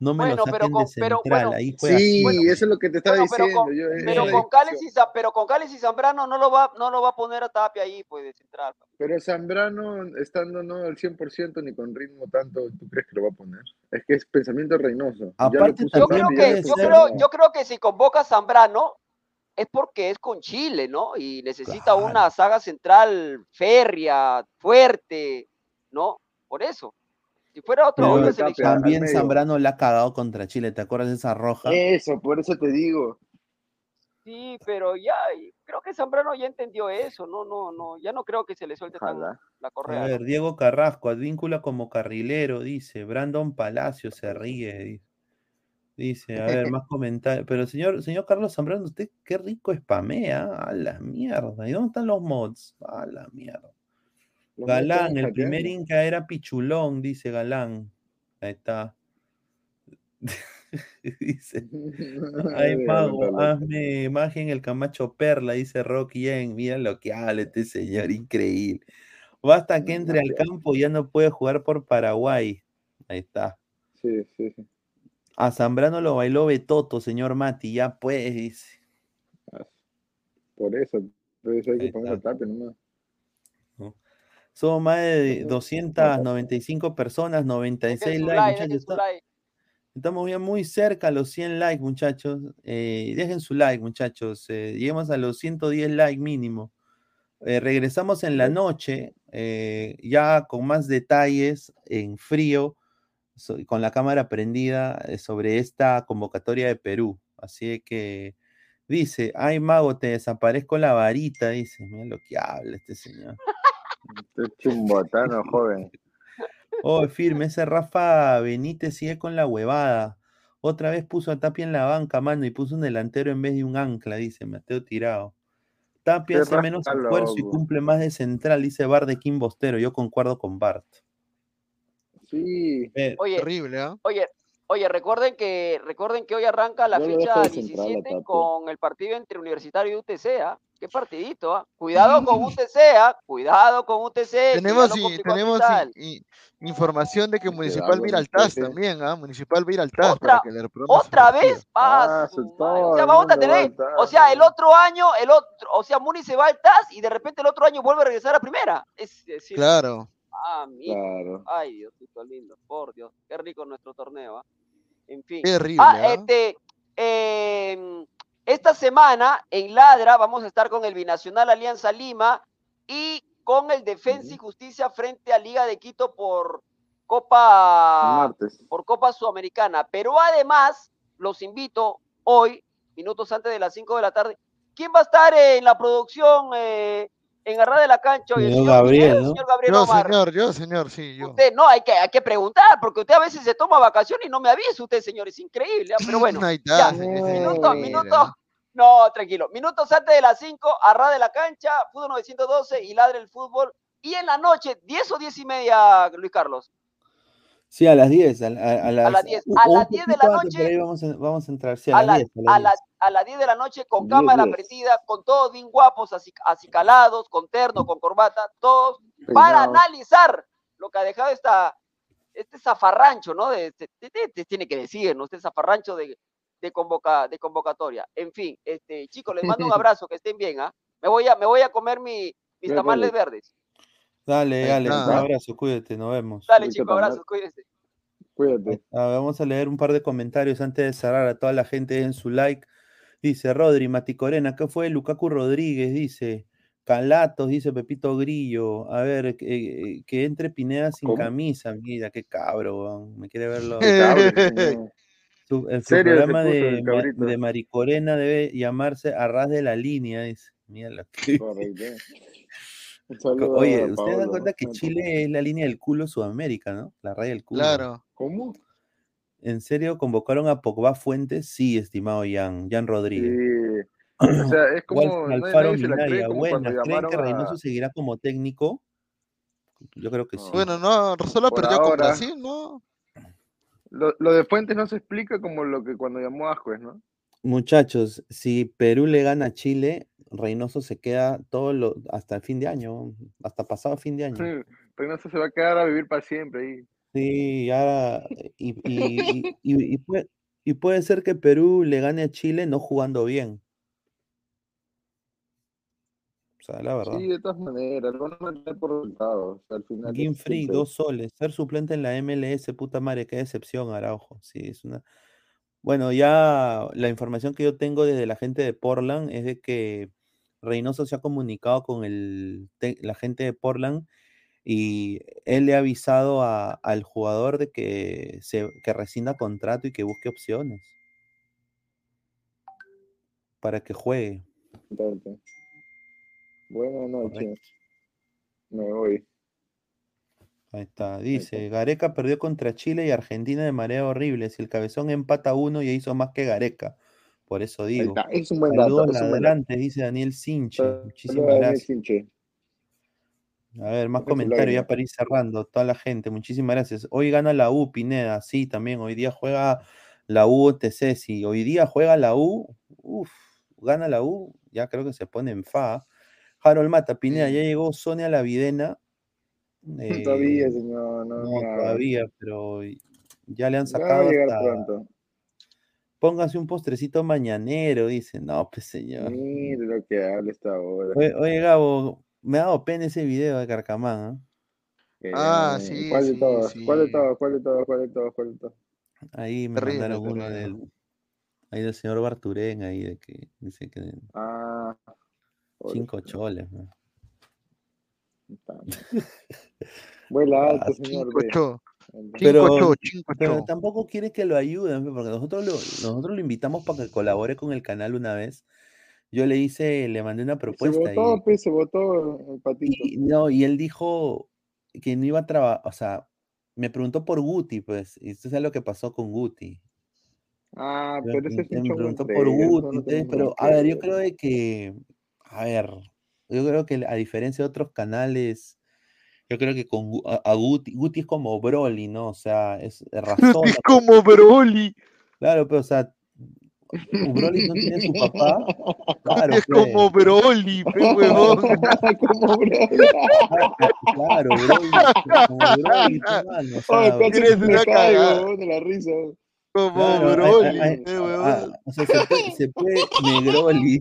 No me lo saquen de central, ahí fue Sí, eso es lo que te estaba diciendo. Pero con, Cales y, pero con Cales y Zambrano no lo, va, no lo va a poner a Tapia ahí, pues, de central. Pero Zambrano, estando no al 100% ni con ritmo tanto, ¿tú crees que lo va a poner? Es que es pensamiento reinoso. Aparte, yo, creo que, yo, creo, yo creo que si convoca a Zambrano, es porque es con Chile, ¿no? Y necesita una saga central férrea, fuerte, ¿no? Por eso. Si fuera otro, también Zambrano la ha cagado contra Chile, ¿te acuerdas de esa roja? Eso, por eso te digo. Sí, pero ya, creo que Zambrano ya entendió eso, no, no, no, ya no creo que se le suelte tan la correa. A ver, Diego Carrasco, advíncula como carrilero, dice, Brandon Palacio se ríe, dice. a ver, más comentarios. Pero señor, señor Carlos Zambrano, usted qué rico spamea, a la mierda. ¿Y dónde están los mods? A la mierda. Galán, el primer Inca era Pichulón, dice Galán. Ahí está. dice, ay mago, hazme imagen el Camacho Perla, dice Rocky Yen. Mira lo que habla este señor, increíble. Basta que entre al campo, ya no puede jugar por Paraguay. Ahí está. Sí, sí, sí. A Zambrano lo bailó Betoto, señor Mati, ya pues, dice. Por eso, entonces hay que poner a nomás. Somos más de 295 personas, 96 likes, muchachos. Estamos bien muy cerca a los 100 likes, muchachos. Eh, dejen su like, muchachos. Eh, lleguemos a los 110 likes mínimo. Eh, regresamos en la noche, ya con más detalles en frío, con la cámara prendida sobre esta convocatoria de Perú. Así que dice, ay mago, te desaparezco la varita, dice. Mira lo que habla este señor. Este chumbotano, joven. Oh, firme, ese Rafa Benítez sigue con la huevada. Otra vez puso a Tapia en la banca, mano, y puso un delantero en vez de un ancla, dice Mateo Tirado. Tapia hace menos esfuerzo y cumple más de central, dice Bart de Kim Bostero. Yo concuerdo con Bart. Sí. Oye, terrible, ¿ah? Oye, oye, recuerden que recuerden que hoy arranca la fecha 17 con el partido entre Universitario y UTC, ¿ah? Qué partidito, ¿ah? Cuidado con UTC, ¿ah? Cuidado con UTC. Tenemos, tenemos información de que Municipal mira al TAS también, ¿ah? Municipal mira al TAS. ¿Otra, ¿otra vez? Ah, o sea, vamos a tener, o sea, el otro año, el otro, o sea, Muni se va al TAS y de repente el otro año vuelve a regresar a primera. Es, claro. Ah, claro. Ay, Diosito lindo, por Dios, qué rico nuestro torneo, ¿ah? En fin. Qué ah, ¿ah? este, em, esta semana en Ladra vamos a estar con el Binacional Alianza Lima y con el Defensa y Justicia frente a Liga de Quito por Copa por Copa Sudamericana. Pero además, los invito hoy, minutos antes de las 5 de la tarde. ¿Quién va a estar en la producción eh, en Arra de la Cancha hoy? El señor, Gabriel, señor Gabriel yo, señor, yo, señor, sí, yo. Usted, no, hay que, hay que preguntar, porque usted a veces se toma vacaciones y no me avisa usted, señor, es increíble, ¿ah? pero bueno. ya, minutos, minutos, no, tranquilo. Minutos antes de las 5, Arra de la Cancha, Fútbol 912 y Ladre el Fútbol. Y en la noche, 10 o 10 y media, Luis Carlos. Sí, a las 10. A, a, las, a las 10, a las 10 de la noche. vamos, a, vamos a entrar, sí, a, las 10. A las, a las 10 de la noche con cámara prendida, con todos bien guapos, acicalados, con terno, con corbata, todos, para analizar lo que ha dejado esta, este zafarrancho, ¿no? De, tiene que decir, ¿no? Este zafarrancho de, de, convoca, de convocatoria. En fin, este, chicos, les mando un abrazo, que estén bien, ¿ah? Me voy a, me voy a comer mi, mis tamales verdes. Dale, dale, un abrazo, cuídate, nos vemos. Dale, chicos, abrazo, cuídense. Cuídate. vamos a leer un par de comentarios antes de cerrar a toda la gente en su like. Dice Rodri, Mati Corena, ¿qué fue Lukaku Rodríguez? Dice Calatos, dice Pepito Grillo. A ver, que, entre Pineda sin camisa. Mira, qué cabro, me quiere verlo. su, el programa de, de Maricorena debe llamarse Arras de la Línea. Dice, mira lo que. Oye, ¿ustedes dan cuenta que Chile es la línea del culo Sudamérica, ¿no? La raya del culo. Claro. ¿Cómo? ¿En serio convocaron a Pogba Fuentes? Sí, estimado Jan, Jan Rodríguez. Sí. O sea, es como. Alfaro Minaya, buena. ¿Creen que Reynoso seguirá como técnico? Yo creo que sí. Bueno, no, solo perdió con Brasil, ¿no? Lo, lo, de Fuentes no se explica como lo que cuando llamó a Juez, ¿no? Muchachos, si Perú le gana a Chile, Reynoso se queda todo lo, hasta el fin de año, hasta pasado fin de año. Reynoso se va a quedar a vivir para siempre ahí. Sí, ahora, y, y, y, puede, y, puede, ser que Perú le gane a Chile no jugando bien. O sea, la verdad. Sí, de todas maneras, no a por resultados. al final Game Free, dos soles. Ser suplente en la MLS, puta madre, qué decepción, Araujo. Sí, es una. Bueno, ya la información que yo tengo desde la gente de Portland es de que Reynoso se ha comunicado con el, la gente de Portland y él le ha avisado al jugador de que, se, que rescinda contrato y que busque opciones para que juegue. Buenas noches. Me voy. Ahí está. Dice, Gareca perdió contra Chile y Argentina de manera horrible. Si el cabezón empata uno, ya hizo más que Gareca. Por eso digo. Es un buen dato. adelante, dice Daniel Sinche. Muchísimas gracias. A ver, más comentarios ya para ir cerrando. Toda la gente, muchísimas gracias. Hoy gana la U, Pineda. Sí, también. Hoy día juega la U TC. Si hoy día juega la U, uff, gana la U, ya creo que se pone en fa. Harold Mata, Pineda, ya llegó Sonia La Videna. todavía, eh, señor. No, todavía, pero ya le han sacado. hasta... Póngase un postrecito mañanero, dice. No, pues señor. Mire lo que habla esta hora. Oye, Gabo, me ha dado pena ese video de Carcamán. ¿eh? ah, sí. ¿Cuál de todos? ¿Cuál de todos? ¿Cuál de todos? ¿Cuál de todos? ¿Cuál de todos? Ahí me mandaron uno del, ahí del señor Barturén, ahí de que dice que. Ah. Cinco choles, ¿no? Vuela alto, señor. Pero, pero, tampoco quiere que lo ayuden, porque nosotros lo, nosotros lo invitamos para que colabore con el canal una vez. Yo le hice, le mandé una propuesta. Se votó, pues, se votó el patito. Y, no, y él dijo que no iba a trabajar, o sea, me preguntó por Guti, pues, y esto es lo que pasó con Guti. Ah, pero ese es Me preguntó por Guti, pero a ver, yo creo de que a ver, yo creo que a diferencia de otros canales, yo creo que con a, Guti, Guti es como Broly, ¿no? O sea, es razón. Guti es como Broly. Claro, pero o sea, Broly no tiene su papá. Claro, es como Broly, huevón. como Broly. claro, Broly. Como Broly, hermano. O sea, tienes una cagada de la risa. Como claro, Broly, huevón. O sea, se puede, se puede Negroli.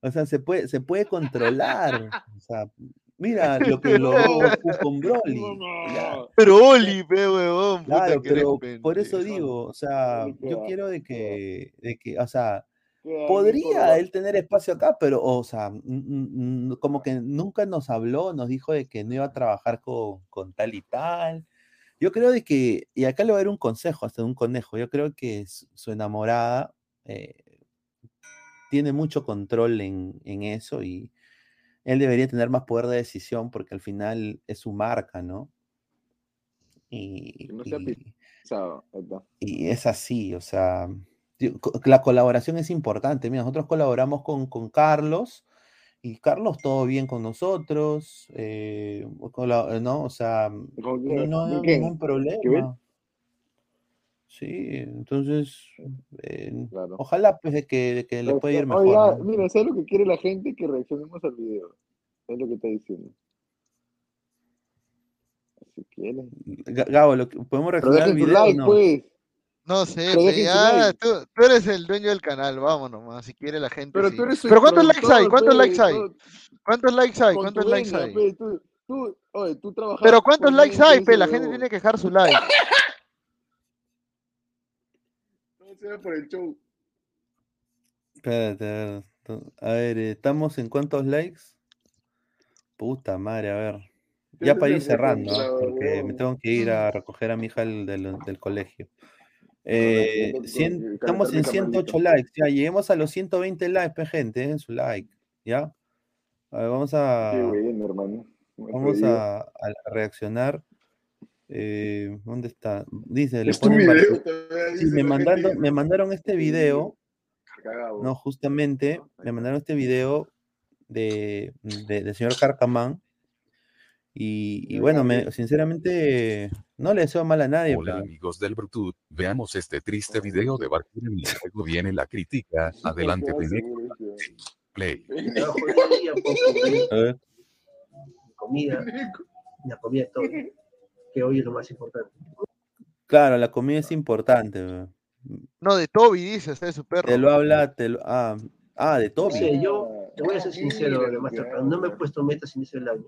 O sea, se puede, se puede controlar. O sea, Mira lo que logró con Broly. Broly, pe huevón. Claro, pero por eso digo, o sea, yo quiero de que, de que, o sea, podría él tener espacio acá, pero, o sea, como que nunca nos habló, nos dijo de que no iba a trabajar con, con tal y tal. Yo creo de que, y acá le voy a dar un consejo, hasta un conejo, yo creo que su enamorada eh, tiene mucho control en, en eso y, él debería tener más poder de decisión porque al final es su marca, ¿no? Y, y, es así, o sea, la colaboración es importante. Mira, nosotros colaboramos con, con Carlos y Carlos todo bien con nosotros, eh, ¿no? O sea, no, hay ningún problema. Sí, entonces, eh, ojalá pues de que, que le pueda ir mejor. Oiga, mira, ¿sabes lo que quiere la gente? Que reaccionemos al video. Es lo que está diciendo. Si quieren. Gabo, ¿podemos reaccionar al video? Like, no? Pues. No sé, ya, tú, tú, eres el dueño del canal, vámonos más, si quiere la gente. Pero, tú eres Pero ¿cuántos likes hay? ¿Cuántos likes hay? ¿Cuántos likes hay? ¿Cuántos likes hay? Tú, tú, oye, tú Pero ¿cuántos likes hay, pe? La gente tiene que dejar su like. por el show. Espérate, a ver. estamos en cuántos likes? Puta madre, a ver. Ya para ir cerrando, ¿ah? porque me tengo que ir a recoger a mi hija del, colegio. Eh, estamos en 108 likes, ya lleguemos a los 120 likes, gente, en su like, ¿ya? A ver, vamos a. Vamos a, a, reaccionar. Eh, ¿Dónde está? Dice, le ponen me, mandaron, me mandaron este video. No, justamente, me mandaron este video de, del señor Carcamán. Y, bueno, me, sinceramente, no le deseo mal a nadie. Hola amigos del Bluetooth, veamos este triste video de Barquín y luego viene la crítica. Adelante, Play. Comida, la comida todo que hoy es lo más importante. Claro, la comida es importante. No, de Toby dice, está de su perro. Te lo habla, te lo, ah, ah, de Toby. Sí, yo te voy a ser sincero, no me he puesto metas inicio del año.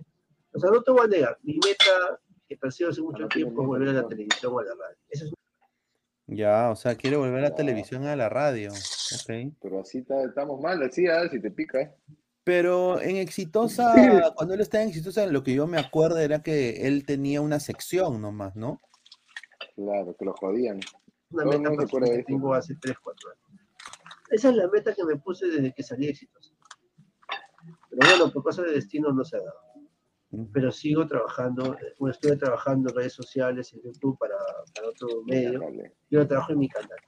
O sea, no te voy a negar, mi meta que persigo hace mucho tiempo es volver a la televisión o a la radio. Eso es ya, o sea, quiere volver a la televisión a la radio. Okay. Pero así estamos mal, así, a ver si te pica, ¿eh? Pero en Exitosa, cuando él estaba en Exitosa, lo que yo me acuerdo era que él tenía una sección nomás, ¿no? Claro, que lo jodían. Una meta que tengo hace 3, 4 años. Esa es la meta que me puse desde que salí de Exitosa. Pero bueno, por cosas de destino no se ha dado. Pero sigo trabajando, bueno, estuve trabajando en redes sociales, en YouTube para, para otro medio. Yo trabajo en mi canal.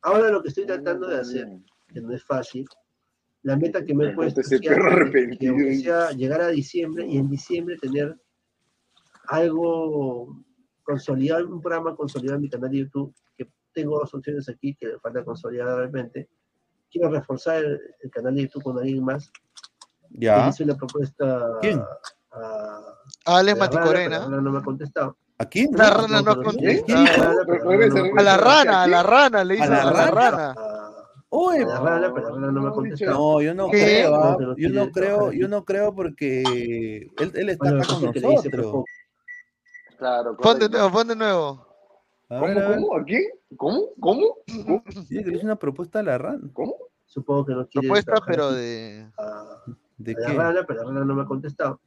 Ahora lo que estoy tratando de hacer, que no es fácil, la meta que me he puesto es llegar a diciembre y en diciembre tener algo consolidado, un programa consolidado en mi canal de YouTube, que tengo dos opciones aquí que me falta consolidar realmente. Quiero reforzar el, canal de YouTube con alguien más. Ya. Hice una propuesta ¿Quién? a, a Ale Maticorena. No me ha contestado. ¿A quién? La rana no, contesta. A la rana, a la rana, le hizo a la rana. Uy, la rana, pero la rana no me ha contestado. No, yo no creo, ¿ah? yo no creo, yo no creo porque él, él está acá con nosotros. Claro, pon de nuevo, pon de nuevo. ¿Cómo, cómo? ¿A quién? ¿Cómo? ¿Cómo? Sí, que le hizo una propuesta a la rana. ¿Cómo? Supongo que no quiere. Propuesta, pero de. A, ¿De qué? La rana, pero la rana no me ha contestado.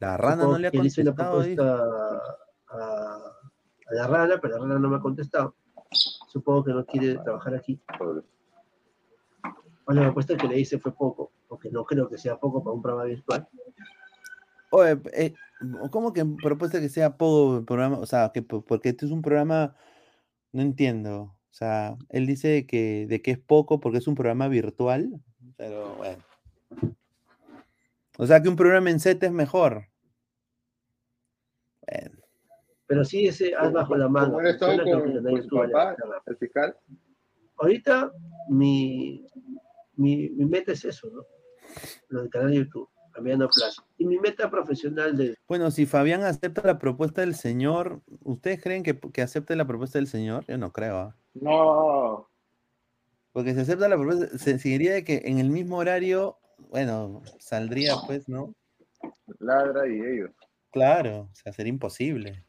La rana no le ha contestado. Una propuesta a, a, la rana, pero la rana no me ha contestado. Supongo que no quiere trabajar aquí. Bueno, la apuesta que le hice fue poco, porque no creo que sea poco para un programa virtual. Oye, eh, ¿cómo que propuesta que sea poco el programa? O sea, que porque este es un programa, no entiendo. O sea, él dice que, de que es poco porque es un programa virtual, pero bueno. O sea que un programa en Z es mejor. Bueno. Pero sí, ese haz bajo la mano. ¿Cómo estado con, con su papá, el fiscal? Ahorita mi, mi, mi meta es eso, ¿no? Lo del canal de YouTube. Fabián Plaza. Y mi meta profesional de... Bueno, si Fabián acepta la propuesta del señor, ¿ustedes creen que, que acepte la propuesta del señor? Yo no creo. ¿ah? No. Porque si acepta la propuesta, se seguiría de que en el mismo horario, bueno, saldría pues, ¿no? Ladra y ellos. Claro, o sea, sería imposible.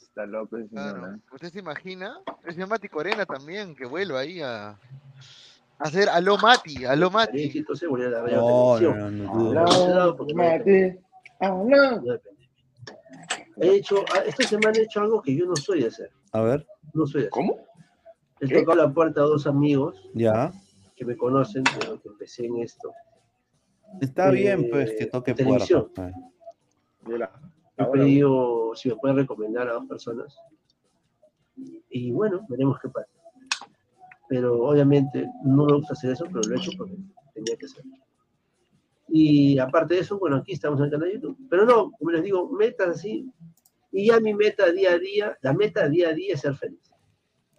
Está el señor. ¿eh? ¿Usted se imagina? Señor Mati Corena también, que vuelva ahí a hacer aló Mati, aló Mati. Entonces volvió a la no, no, no, no, Mati, He hecho, ah, esta semana he hecho algo que yo no soy de hacer. A ver. No soy de hacer. ¿Cómo? He tocado la puerta a dos amigos. Ya. Que me conocen desde que empecé en esto. Está bien, pues, que toque puerta. Pues. He pedido si me pueden recomendar a dos personas. Y bueno, veremos qué pasa pero obviamente no me gusta hacer eso, pero lo he hecho porque tenía que hacerlo. Y aparte de eso, bueno, aquí estamos en el canal de YouTube. Pero no, como les digo, metas así. Y ya mi meta día a día, la meta día a día es ser feliz.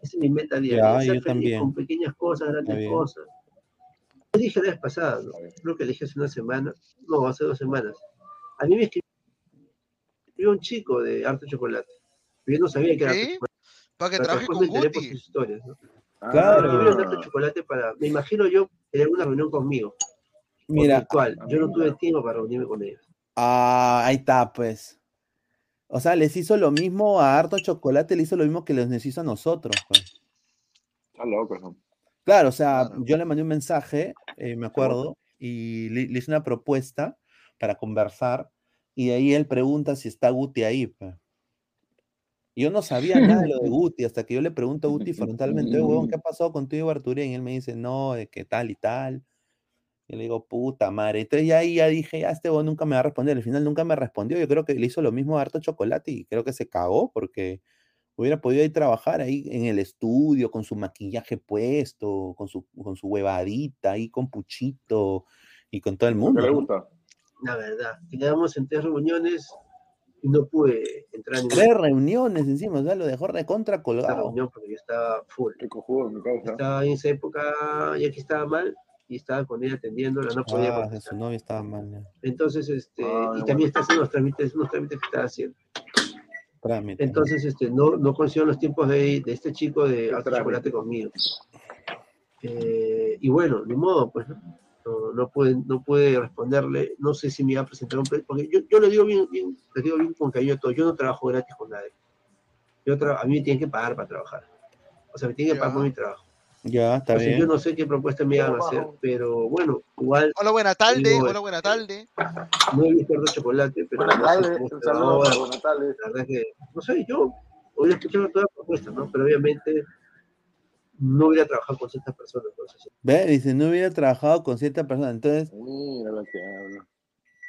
Esa es mi meta día a día. Ser feliz con pequeñas cosas, grandes cosas. Lo dije la vez pasada, creo que dije hace una semana, no, hace dos semanas. A mí me escribió un chico de Arte Chocolate. Yo no sabía que era ¿Sí? Para que trabaje con Guti. historias, ¿no? Claro. chocolate para, me imagino yo, en alguna reunión conmigo. Mira. Actual. Yo no tuve tiempo para reunirme con ellos. Ah, ahí está, pues. O sea, les hizo lo mismo a Harto Chocolate, le hizo lo mismo que les hizo a nosotros. Pues. Está loco, ¿no? Claro, o sea, yo le mandé un mensaje, eh, me acuerdo, y le, le, hice una propuesta para conversar, y de ahí él pregunta si está Guti ahí. Pues. Yo no sabía nada de lo de Guti, hasta que yo le pregunto a Guti frontalmente, huevón, ¿qué ha pasado contigo, Arturía? Y él me dice, no, de que tal y tal. Y le digo, puta madre. Entonces ya ahí ya dije, ya este huevón nunca me va a responder. Al final nunca me respondió. Yo creo que le hizo lo mismo a Harto Chocolate y creo que se cagó porque hubiera podido ir a trabajar ahí en el estudio con su maquillaje puesto, con su, con su huevadita, ahí con Puchito y con todo el mundo. ¿Qué le gusta? La verdad, quedamos en tres reuniones y no pude entrar en Tres reuniones encima, o sea, lo dejó recontra colgado. reunión porque yo estaba full. Estaba en esa época, y aquí estaba mal, y estaba con ella atendiéndola, no podía. Ah, su novia estaba mal. Entonces, este, ah, y también está haciendo los trámites, unos trámites que estaba haciendo. Entonces, este, no, no consigo los tiempos de, de este chico de chocolate conmigo. Eh, y bueno, ni modo, pues, no, no, puede, no puede responderle, no sé si me va a presentar un porque yo, yo le digo bien, bien, le digo bien con cariño todo, yo no trabajo gratis con nadie. Yo a mí me tienen que pagar para trabajar. O sea, me tienen que pagar por mi trabajo. Ya, está bien. Yo no sé qué propuesta me iban a hacer, pero bueno, igual. Hola, buena tarde, hola, buena tarde. No he visto chocolate, pero. Buenas tardes, un saludo, buenas tardes. La verdad es que, no sé, yo voy a escuchar todas las propuestas, ¿no? Pero obviamente no hubiera trabajado con ciertas personas. Entonces. Ve, dice, no hubiera trabajado con ciertas personas. Entonces. Mira lo que habla.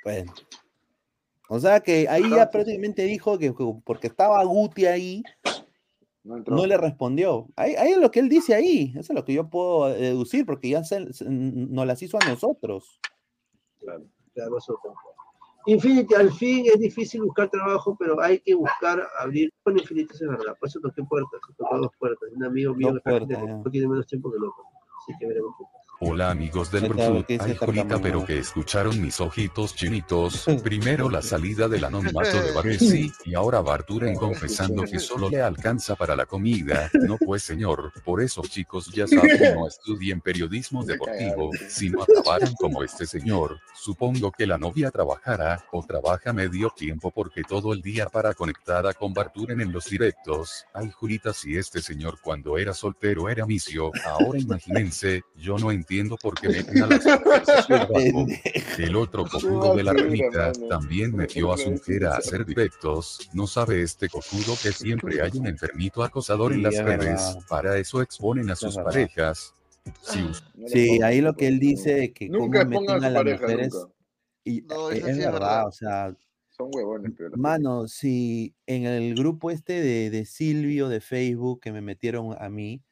Bueno. O sea que ahí ya prácticamente dijo que porque estaba Guti ahí, no, le respondió. Ahí, ahí, es lo que él dice ahí. Eso es lo que yo puedo deducir, porque ya se, nos las hizo a nosotros. Claro, claro, Infinity, al fin es difícil buscar trabajo, pero hay que buscar abrir. con Infinity es verdad, por eso toqué puertas, toqué dos puertas. Un amigo mío que tiene menos tiempo que loco. Así que veremos qué Hola amigos del grupo, ay Jurita pero que escucharon mis ojitos chinitos, primero la salida del anonimato de Baresi, y ahora Barturen confesando que solo le alcanza para la comida, no pues señor, por eso chicos ya saben no estudien periodismo deportivo, si no acabaran como este señor, supongo que la novia trabajará, o trabaja medio tiempo porque todo el día para conectada con Barturen en los directos, ay Jurita si este señor cuando era soltero era misio, ahora imagínense, yo no entiendo entiendo por qué meten a las El otro cojudo de la remita también metió a su mujer a hacer directos. No sabe este cojudo que siempre hay un enfermito acosador en las redes. Para eso exponen a sus parejas. Sí, ahí lo que él dice que nunca meten a las mujeres. Y eh, es verdad, o sea, son huevones. Pero mano, si en el grupo este de, de, Silvio de Facebook que me metieron a mí,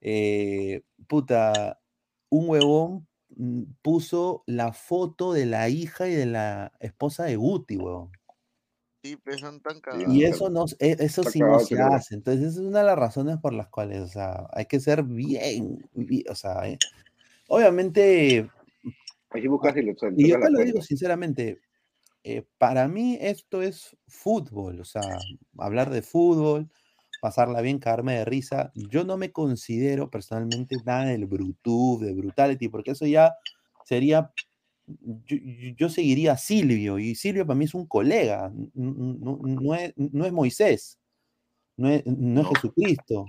eh, puta, un huevón mm, puso la foto de la hija y de la esposa de Guti, weón. Sí, son tan Y eso no, e, eso sí no se hace. Entonces, esa es una de las razones por las cuales, o sea, hay que ser bien, o sea, eh, obviamente. Hay que buscar Y yo te lo digo sinceramente, eh, para mí esto es fútbol, o sea, hablar de fútbol, pasarla bien, caerme de risa. Yo no me considero personalmente nada del Brutub, de Brutality, porque eso ya sería yo, seguiría a Silvio, y Silvio para mí es un colega, no, es, Moisés, no es, Jesucristo,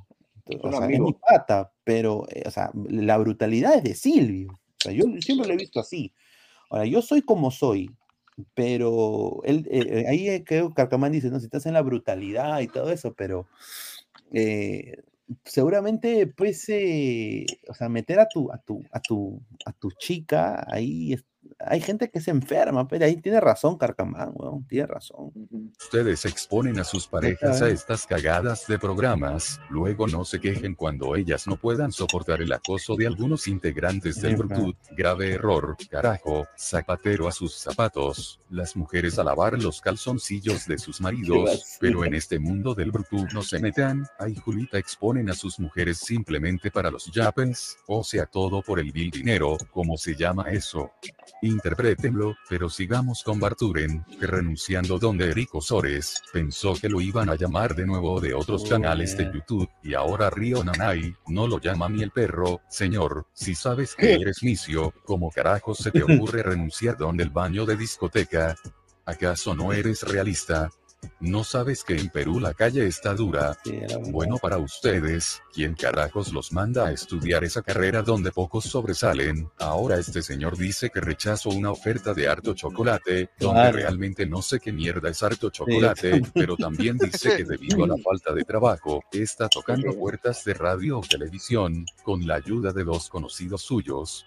o sea, es mi pata, pero eh, o sea, la brutalidad es de Silvio, o sea, yo siempre lo he visto así. Ahora, yo soy como soy, pero él, eh, eh, ahí creo que Carcamán dice, no, si estás en la brutalidad y todo eso, pero seguramente pues, o sea, meter a tu, a tu, a tu, a tu chica ahí hay gente que se enferma, pero ahí tiene razón Carcamán, weón, tiene razón. Ustedes exponen a sus parejas a estas cagadas de programas, luego no se quejen cuando ellas no puedan soportar el acoso de algunos integrantes del Virtud, grave error, carajo, zapatero a sus zapatos, las mujeres a lavar los calzoncillos de sus maridos, pero en este mundo del Virtud no se metan, ay Julita exponen a sus mujeres simplemente para los yapes, o sea todo por el vil dinero, ¿cómo se llama eso? Interprétenlo, pero sigamos con Barturen, que renunciando donde Eric Osores, pensó que lo iban a llamar de nuevo de otros canales de YouTube, y ahora Río Nanay, no lo llama ni el perro, señor, si sabes que eres misio, ¿cómo carajo se te ocurre renunciar donde el baño de discoteca? ¿Acaso no eres realista? ¿No sabes que en Perú la calle está dura? bueno para ustedes, ¿quién carajos los manda a estudiar esa carrera donde pocos sobresalen? Ahora este señor dice que rechazó una oferta de harto chocolate, donde realmente no sé qué mierda es harto chocolate, pero también dice que debido a la falta de trabajo, está tocando puertas de radio o televisión, con la ayuda de dos conocidos suyos,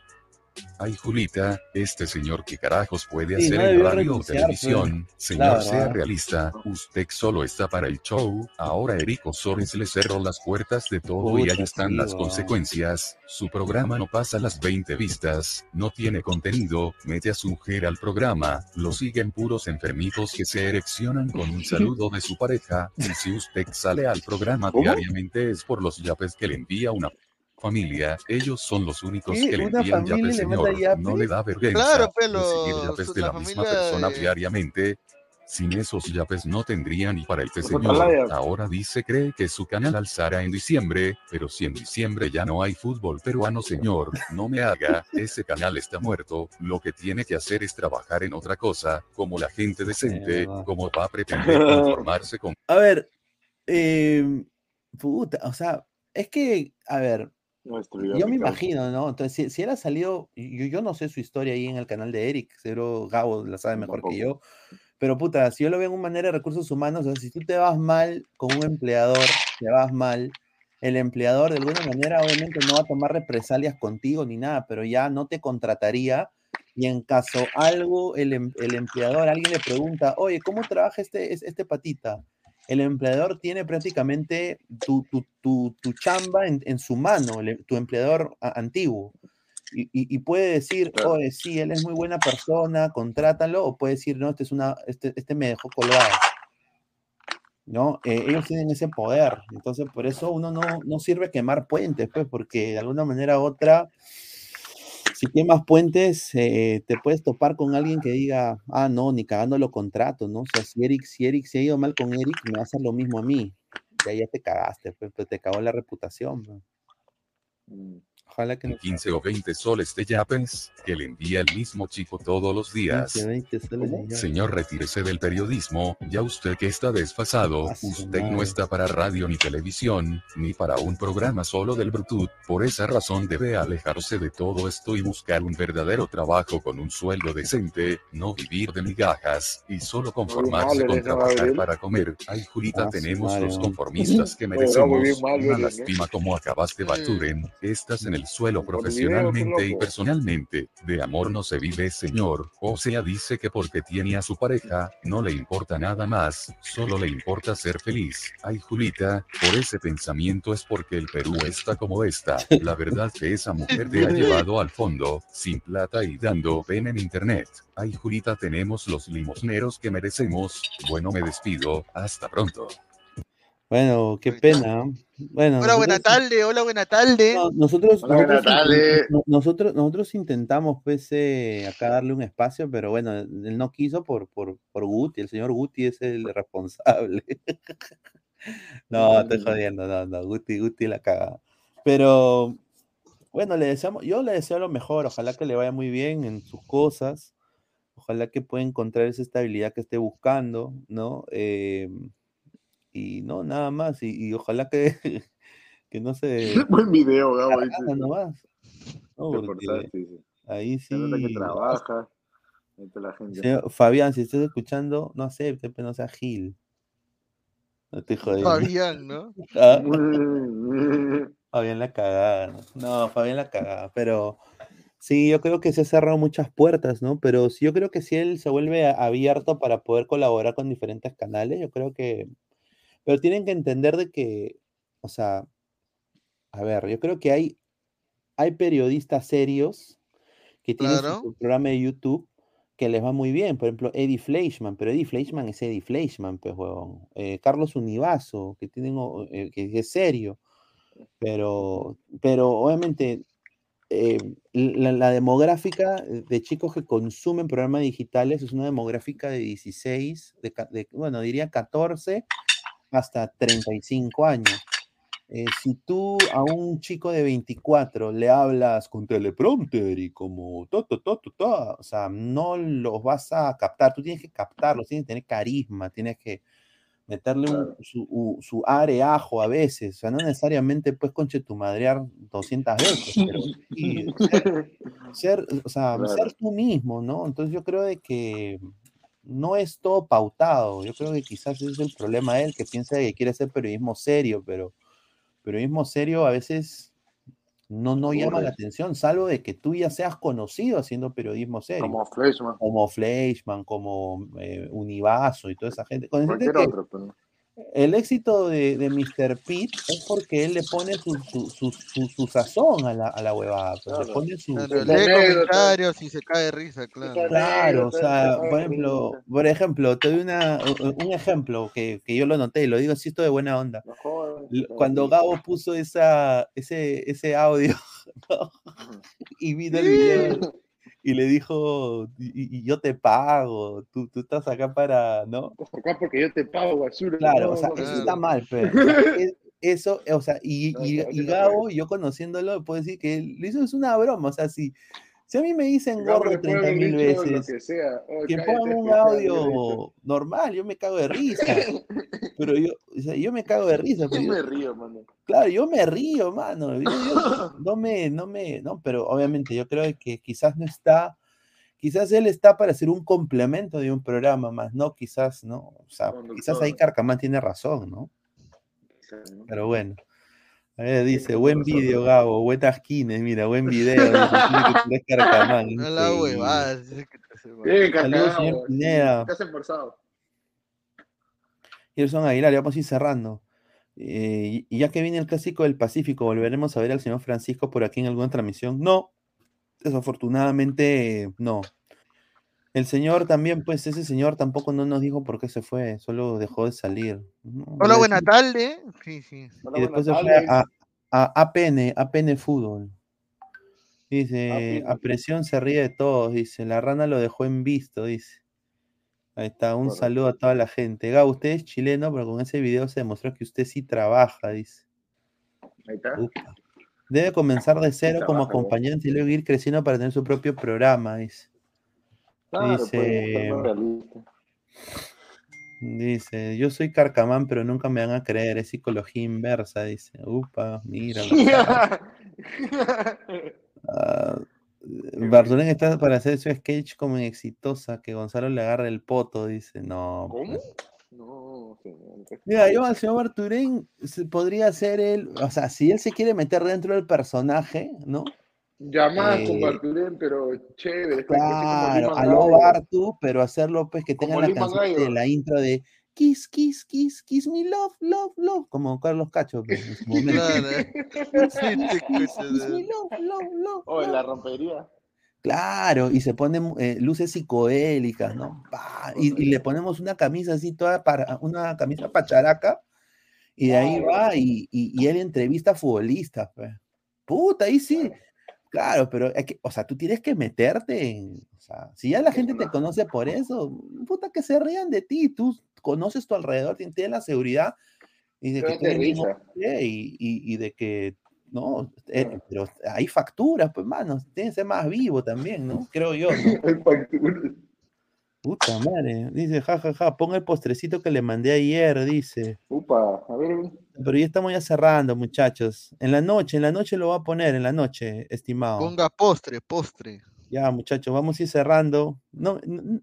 Ay, Julita, este señor que carajos puede hacer en radio o televisión. Pues. Señor, sea realista, usted solo está para el show. Ahora Eric Osores le cerró las puertas de todo y ahí están las consecuencias. Su programa no pasa las 20 vistas, no tiene contenido, mete a su mujer al programa, lo siguen puros enfermitos que se ereccionan con un saludo de su pareja. Y si usted sale al programa diariamente es por los yapes que le envía una familia, ellos son los únicos que le envían yape, señor. No le da vergüenza claro, pero recibir yapes de la, misma persona diariamente. Sin esos yapes no tendría ni para este señor. Ahora dice cree que su canal alzará en diciembre, pero si en diciembre ya no hay fútbol peruano, señor, no me haga, ese canal está muerto. Lo que tiene que hacer es trabajar en otra cosa, como la gente decente, como va a pretender conformarse con. A ver, eh, puta, o sea, es que, a ver, yo me imagino, ¿no? Entonces, si, él ha salido, yo, yo, no sé su historia ahí en el canal de Eric, seguro Gabo la sabe mejor que yo, pero puta, si yo lo veo en una manera de recursos humanos, o sea, si tú te vas mal con un empleador, te vas mal, el empleador de alguna manera obviamente no va a tomar represalias contigo ni nada, pero ya no te contrataría y en caso algo, el, em, el empleador, alguien le pregunta, oye, ¿cómo trabaja este, este patita? El empleador tiene prácticamente tu, chamba en, su mano, tu empleador antiguo. Y, puede decir, oye, sí, él es muy buena persona, contrátalo, o puede decir, no, este, es una, este, este me dejó colgado. ¿No? Eh, ellos tienen ese poder. Entonces, por eso uno no, no sirve quemar puentes, pues, porque de alguna manera u otra si quemas puentes, eh, te puedes topar con alguien que diga, ah, no, ni cagando los contratos, ¿no? O sea, si Eric, si Eric se ha ido mal con Eric, me va a hacer lo mismo a mí. Ya, ya te cagaste, pues, pues te cagó la reputación. Mm. Ojalá que 15 o 20 soles de yapes que le envía el mismo chico todos los días. Señor, retírese del periodismo, ya usted que está desfasado, usted no está para radio ni televisión, ni para un programa solo del Bluetooth, por esa razón debe alejarse de todo esto y buscar un verdadero trabajo con un sueldo decente, no vivir de migajas, y solo conformarse con trabajar para comer. Ay, Julita, tenemos los conformistas que merecemos. Una lástima como acabaste Baturen, estás en el el suelo profesionalmente y personalmente. De amor no se vive, señor. O sea, dice que porque tiene a su pareja, no le importa nada más, solo le importa ser feliz. Ay, Julita, por ese pensamiento es porque el Perú está como está. La verdad que esa mujer te ha llevado al fondo, sin plata y dando pena en internet. Ay, Julita, tenemos los limosneros que merecemos. Bueno, me despido. Hasta pronto. Bueno, qué pena. Bueno, hola, buena tarde, hola, buena tarde. nosotros, nosotros, nosotros, intentamos, pues, eh, acá darle un espacio, pero bueno, él no quiso por, por, por Guti, el señor Guti es el responsable. no, estoy jodiendo, no, no, Guti, Guti la caga. Pero, bueno, le deseamos, yo le deseo lo mejor, ojalá que le vaya muy bien en sus cosas, ojalá que pueda encontrar esa estabilidad que esté buscando, ¿no? Eh, y no, nada más. Y, ojalá que, que no se. Buen video, Gabo. Ahí sí. que trabaja. La gente. Fabián, si estás escuchando, no acepte, pero no sea Gil. No te jodas. Fabián, ¿no? Ah. Fabián la cagada. No, Fabián la cagada. Pero sí, yo creo que se han cerrado muchas puertas, ¿no? Pero sí, yo creo que si él se vuelve abierto para poder colaborar con diferentes canales, yo creo que pero tienen que entender de que, o sea, a ver, yo creo que hay, hay periodistas serios que tienen su programa de YouTube que les va muy bien. Por ejemplo, Eddie Fleischman, pero Eddie Fleischman es Eddie Fleischman, pues, huevón. Eh, Carlos Univaso, que, tienen, eh, que es serio. Pero, pero obviamente eh, la, demográfica de chicos que consumen programas digitales es una demográfica de 16, de, bueno, diría 14 hasta 35 años. Eh, si tú a un chico de 24 le hablas con teleprompter y como to, to, to, o sea, no los vas a captar, tú tienes que captarlos, tienes que tener carisma, tienes que meterle su, su areajo a veces, o sea, no necesariamente pues conche tu madrear 200 veces, pero ser, o sea, ser tú mismo, ¿no? Entonces yo creo de que no es todo pautado. Yo creo que quizás ese es el problema de él, que piensa que quiere hacer periodismo serio, pero periodismo serio a veces no, no llama la atención, salvo de que tú ya seas conocido haciendo periodismo serio. Como Fleischman. Como Fleischman, como eh, Univaso y toda esa gente. otro, el éxito de, de, Mr. Pete es porque él le pone su, su, su, su sazón a la, a la huevada. Pues, le pone su. comentarios y se cae de risa, claro. Claro, o sea, por ejemplo, por ejemplo, te doy una, un ejemplo que, que yo lo noté y lo digo así, esto de buena onda. Cuando Gabo puso esa, ese, ese audio y vino el video y le dijo, y, yo te pago, tú, tú, estás acá para, ¿no? Estás acá porque yo te pago, basura. Claro, o sea, eso está mal, pero eso, o sea, y, y, Gabo, yo conociéndolo, puedo decir que lo hizo es una broma, o sea, si, si a mí me dicen gordo 30 mil veces, que, pongan un audio normal, yo me cago de risa. Pero yo, o sea, yo me cago de risa. Yo me río, mano. Claro, yo me río, mano. no me, no me, no, pero obviamente yo creo que quizás no está, quizás él está para ser un complemento de un programa más, no, quizás, ¿no? O sea, quizás ahí Carcamán tiene razón, ¿no? Pero bueno. A ver, dice, buen video, Gabo, buenas kines, mira, buen video. Carcamán. No la huevada. Saludos, señor Pineda. Estás esforzado. Gerson Aguilar, vamos a ir cerrando. Eh, y ya que viene el clásico del Pacífico, ¿volveremos a ver al señor Francisco por aquí en alguna transmisión? No, desafortunadamente no. El señor también, pues ese señor tampoco no nos dijo por qué se fue, solo dejó de salir. Hola, buena tarde. Sí, sí. y después se fue a, a, APN, APN Fútbol. Dice, a presión se ríe de todos, dice, la rana lo dejó en visto, dice. Ahí está, un saludo a toda la gente. Gabo, usted es chileno, pero con ese video se demostró que usted sí trabaja, dice. Ahí está. Debe comenzar de cero como acompañante y luego ir creciendo para tener su propio programa, dice. Dice, dice, yo soy carcamán, pero nunca me van a creer, es psicología inversa, dice. Upa, mira. Bartolén está para hacer su sketch como exitosa, que Gonzalo le agarre el poto, dice. No. ¿Cómo? Pues. No. no, Mira, yo al señor Barturén podría ser él, o sea, si él se quiere meter dentro del personaje, ¿no? Llamar con eh, Barturén, pero chévere. Claro, a lo Bartu, pero hacerlo pues que tenga la canción de la intro de Kiss, Kiss, Kiss, Kiss me love, love, love, como Carlos Cacho. Pues, en su momento. kiss, me love, love, love. O la rompería. Claro, y se ponen eh, luces psicoélicas, ¿no? Y, le ponemos una camisa así, toda para, una camisa pacharaca, y de ahí va, y, y, él entrevista a futbolistas, pues. Puta, ahí sí. Claro, pero es que, o sea, tú tienes que meterte en, o sea, si ya la gente te conoce por eso, puta que se rían de ti, tú conoces tu alrededor, tienes la seguridad y de que y, y, de que no, eh, pero hay facturas, pues, mano, tiene que ser más vivo también, ¿no? Creo yo. ¿no? Puta madre, dice, jajaja, ja, ja, ponga el postrecito que le mandé ayer, dice. Upa, a ver. Pero ya estamos ya cerrando, muchachos. En la noche, en la noche lo va a poner, en la noche, estimado. Ponga postre, postre. Ya, muchachos, vamos a ir cerrando. No,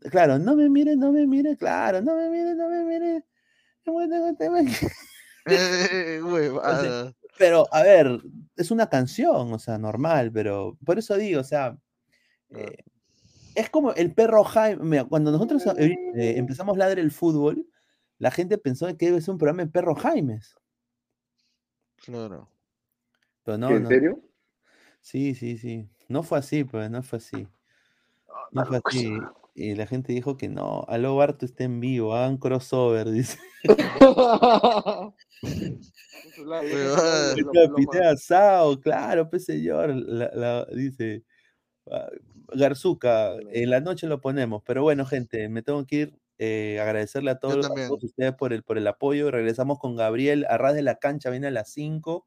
claro, no me mire, no me mire, claro, no me mire, no me mire. Eh, pero, a ver, es una canción, o sea, normal, pero por eso digo, o sea, eh, es como el perro Jaime. cuando nosotros eh, empezamos a ladrar el fútbol, la gente pensó que debe ser un programa de perro Jaimes. Claro. Pero no, ¿En serio? Sí, sí, sí. No fue así, pues, no fue así. No fue así. Y la gente dijo que no, Aló Barto está en vivo, hagan crossover, dice. asado, claro, pues señor, la, dice ah, Garzuca, en la noche lo ponemos, pero bueno, gente, me tengo que ir. Eh, agradecerle a todos, a todos, ustedes por el, por el apoyo. Regresamos con Gabriel, a ras de la cancha, viene a las 5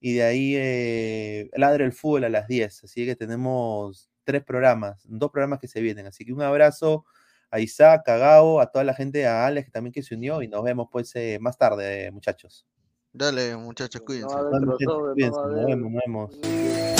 y de ahí eh, ladra el fútbol a las 10. Así que tenemos tres programas, dos programas que se vienen. Así que un abrazo a Isaac, a Gao, a toda la gente, a Alex que también que se unió y nos vemos pues eh, más tarde, muchachos. Dale, muchachos, cuídense. nos vemos, nos vemos.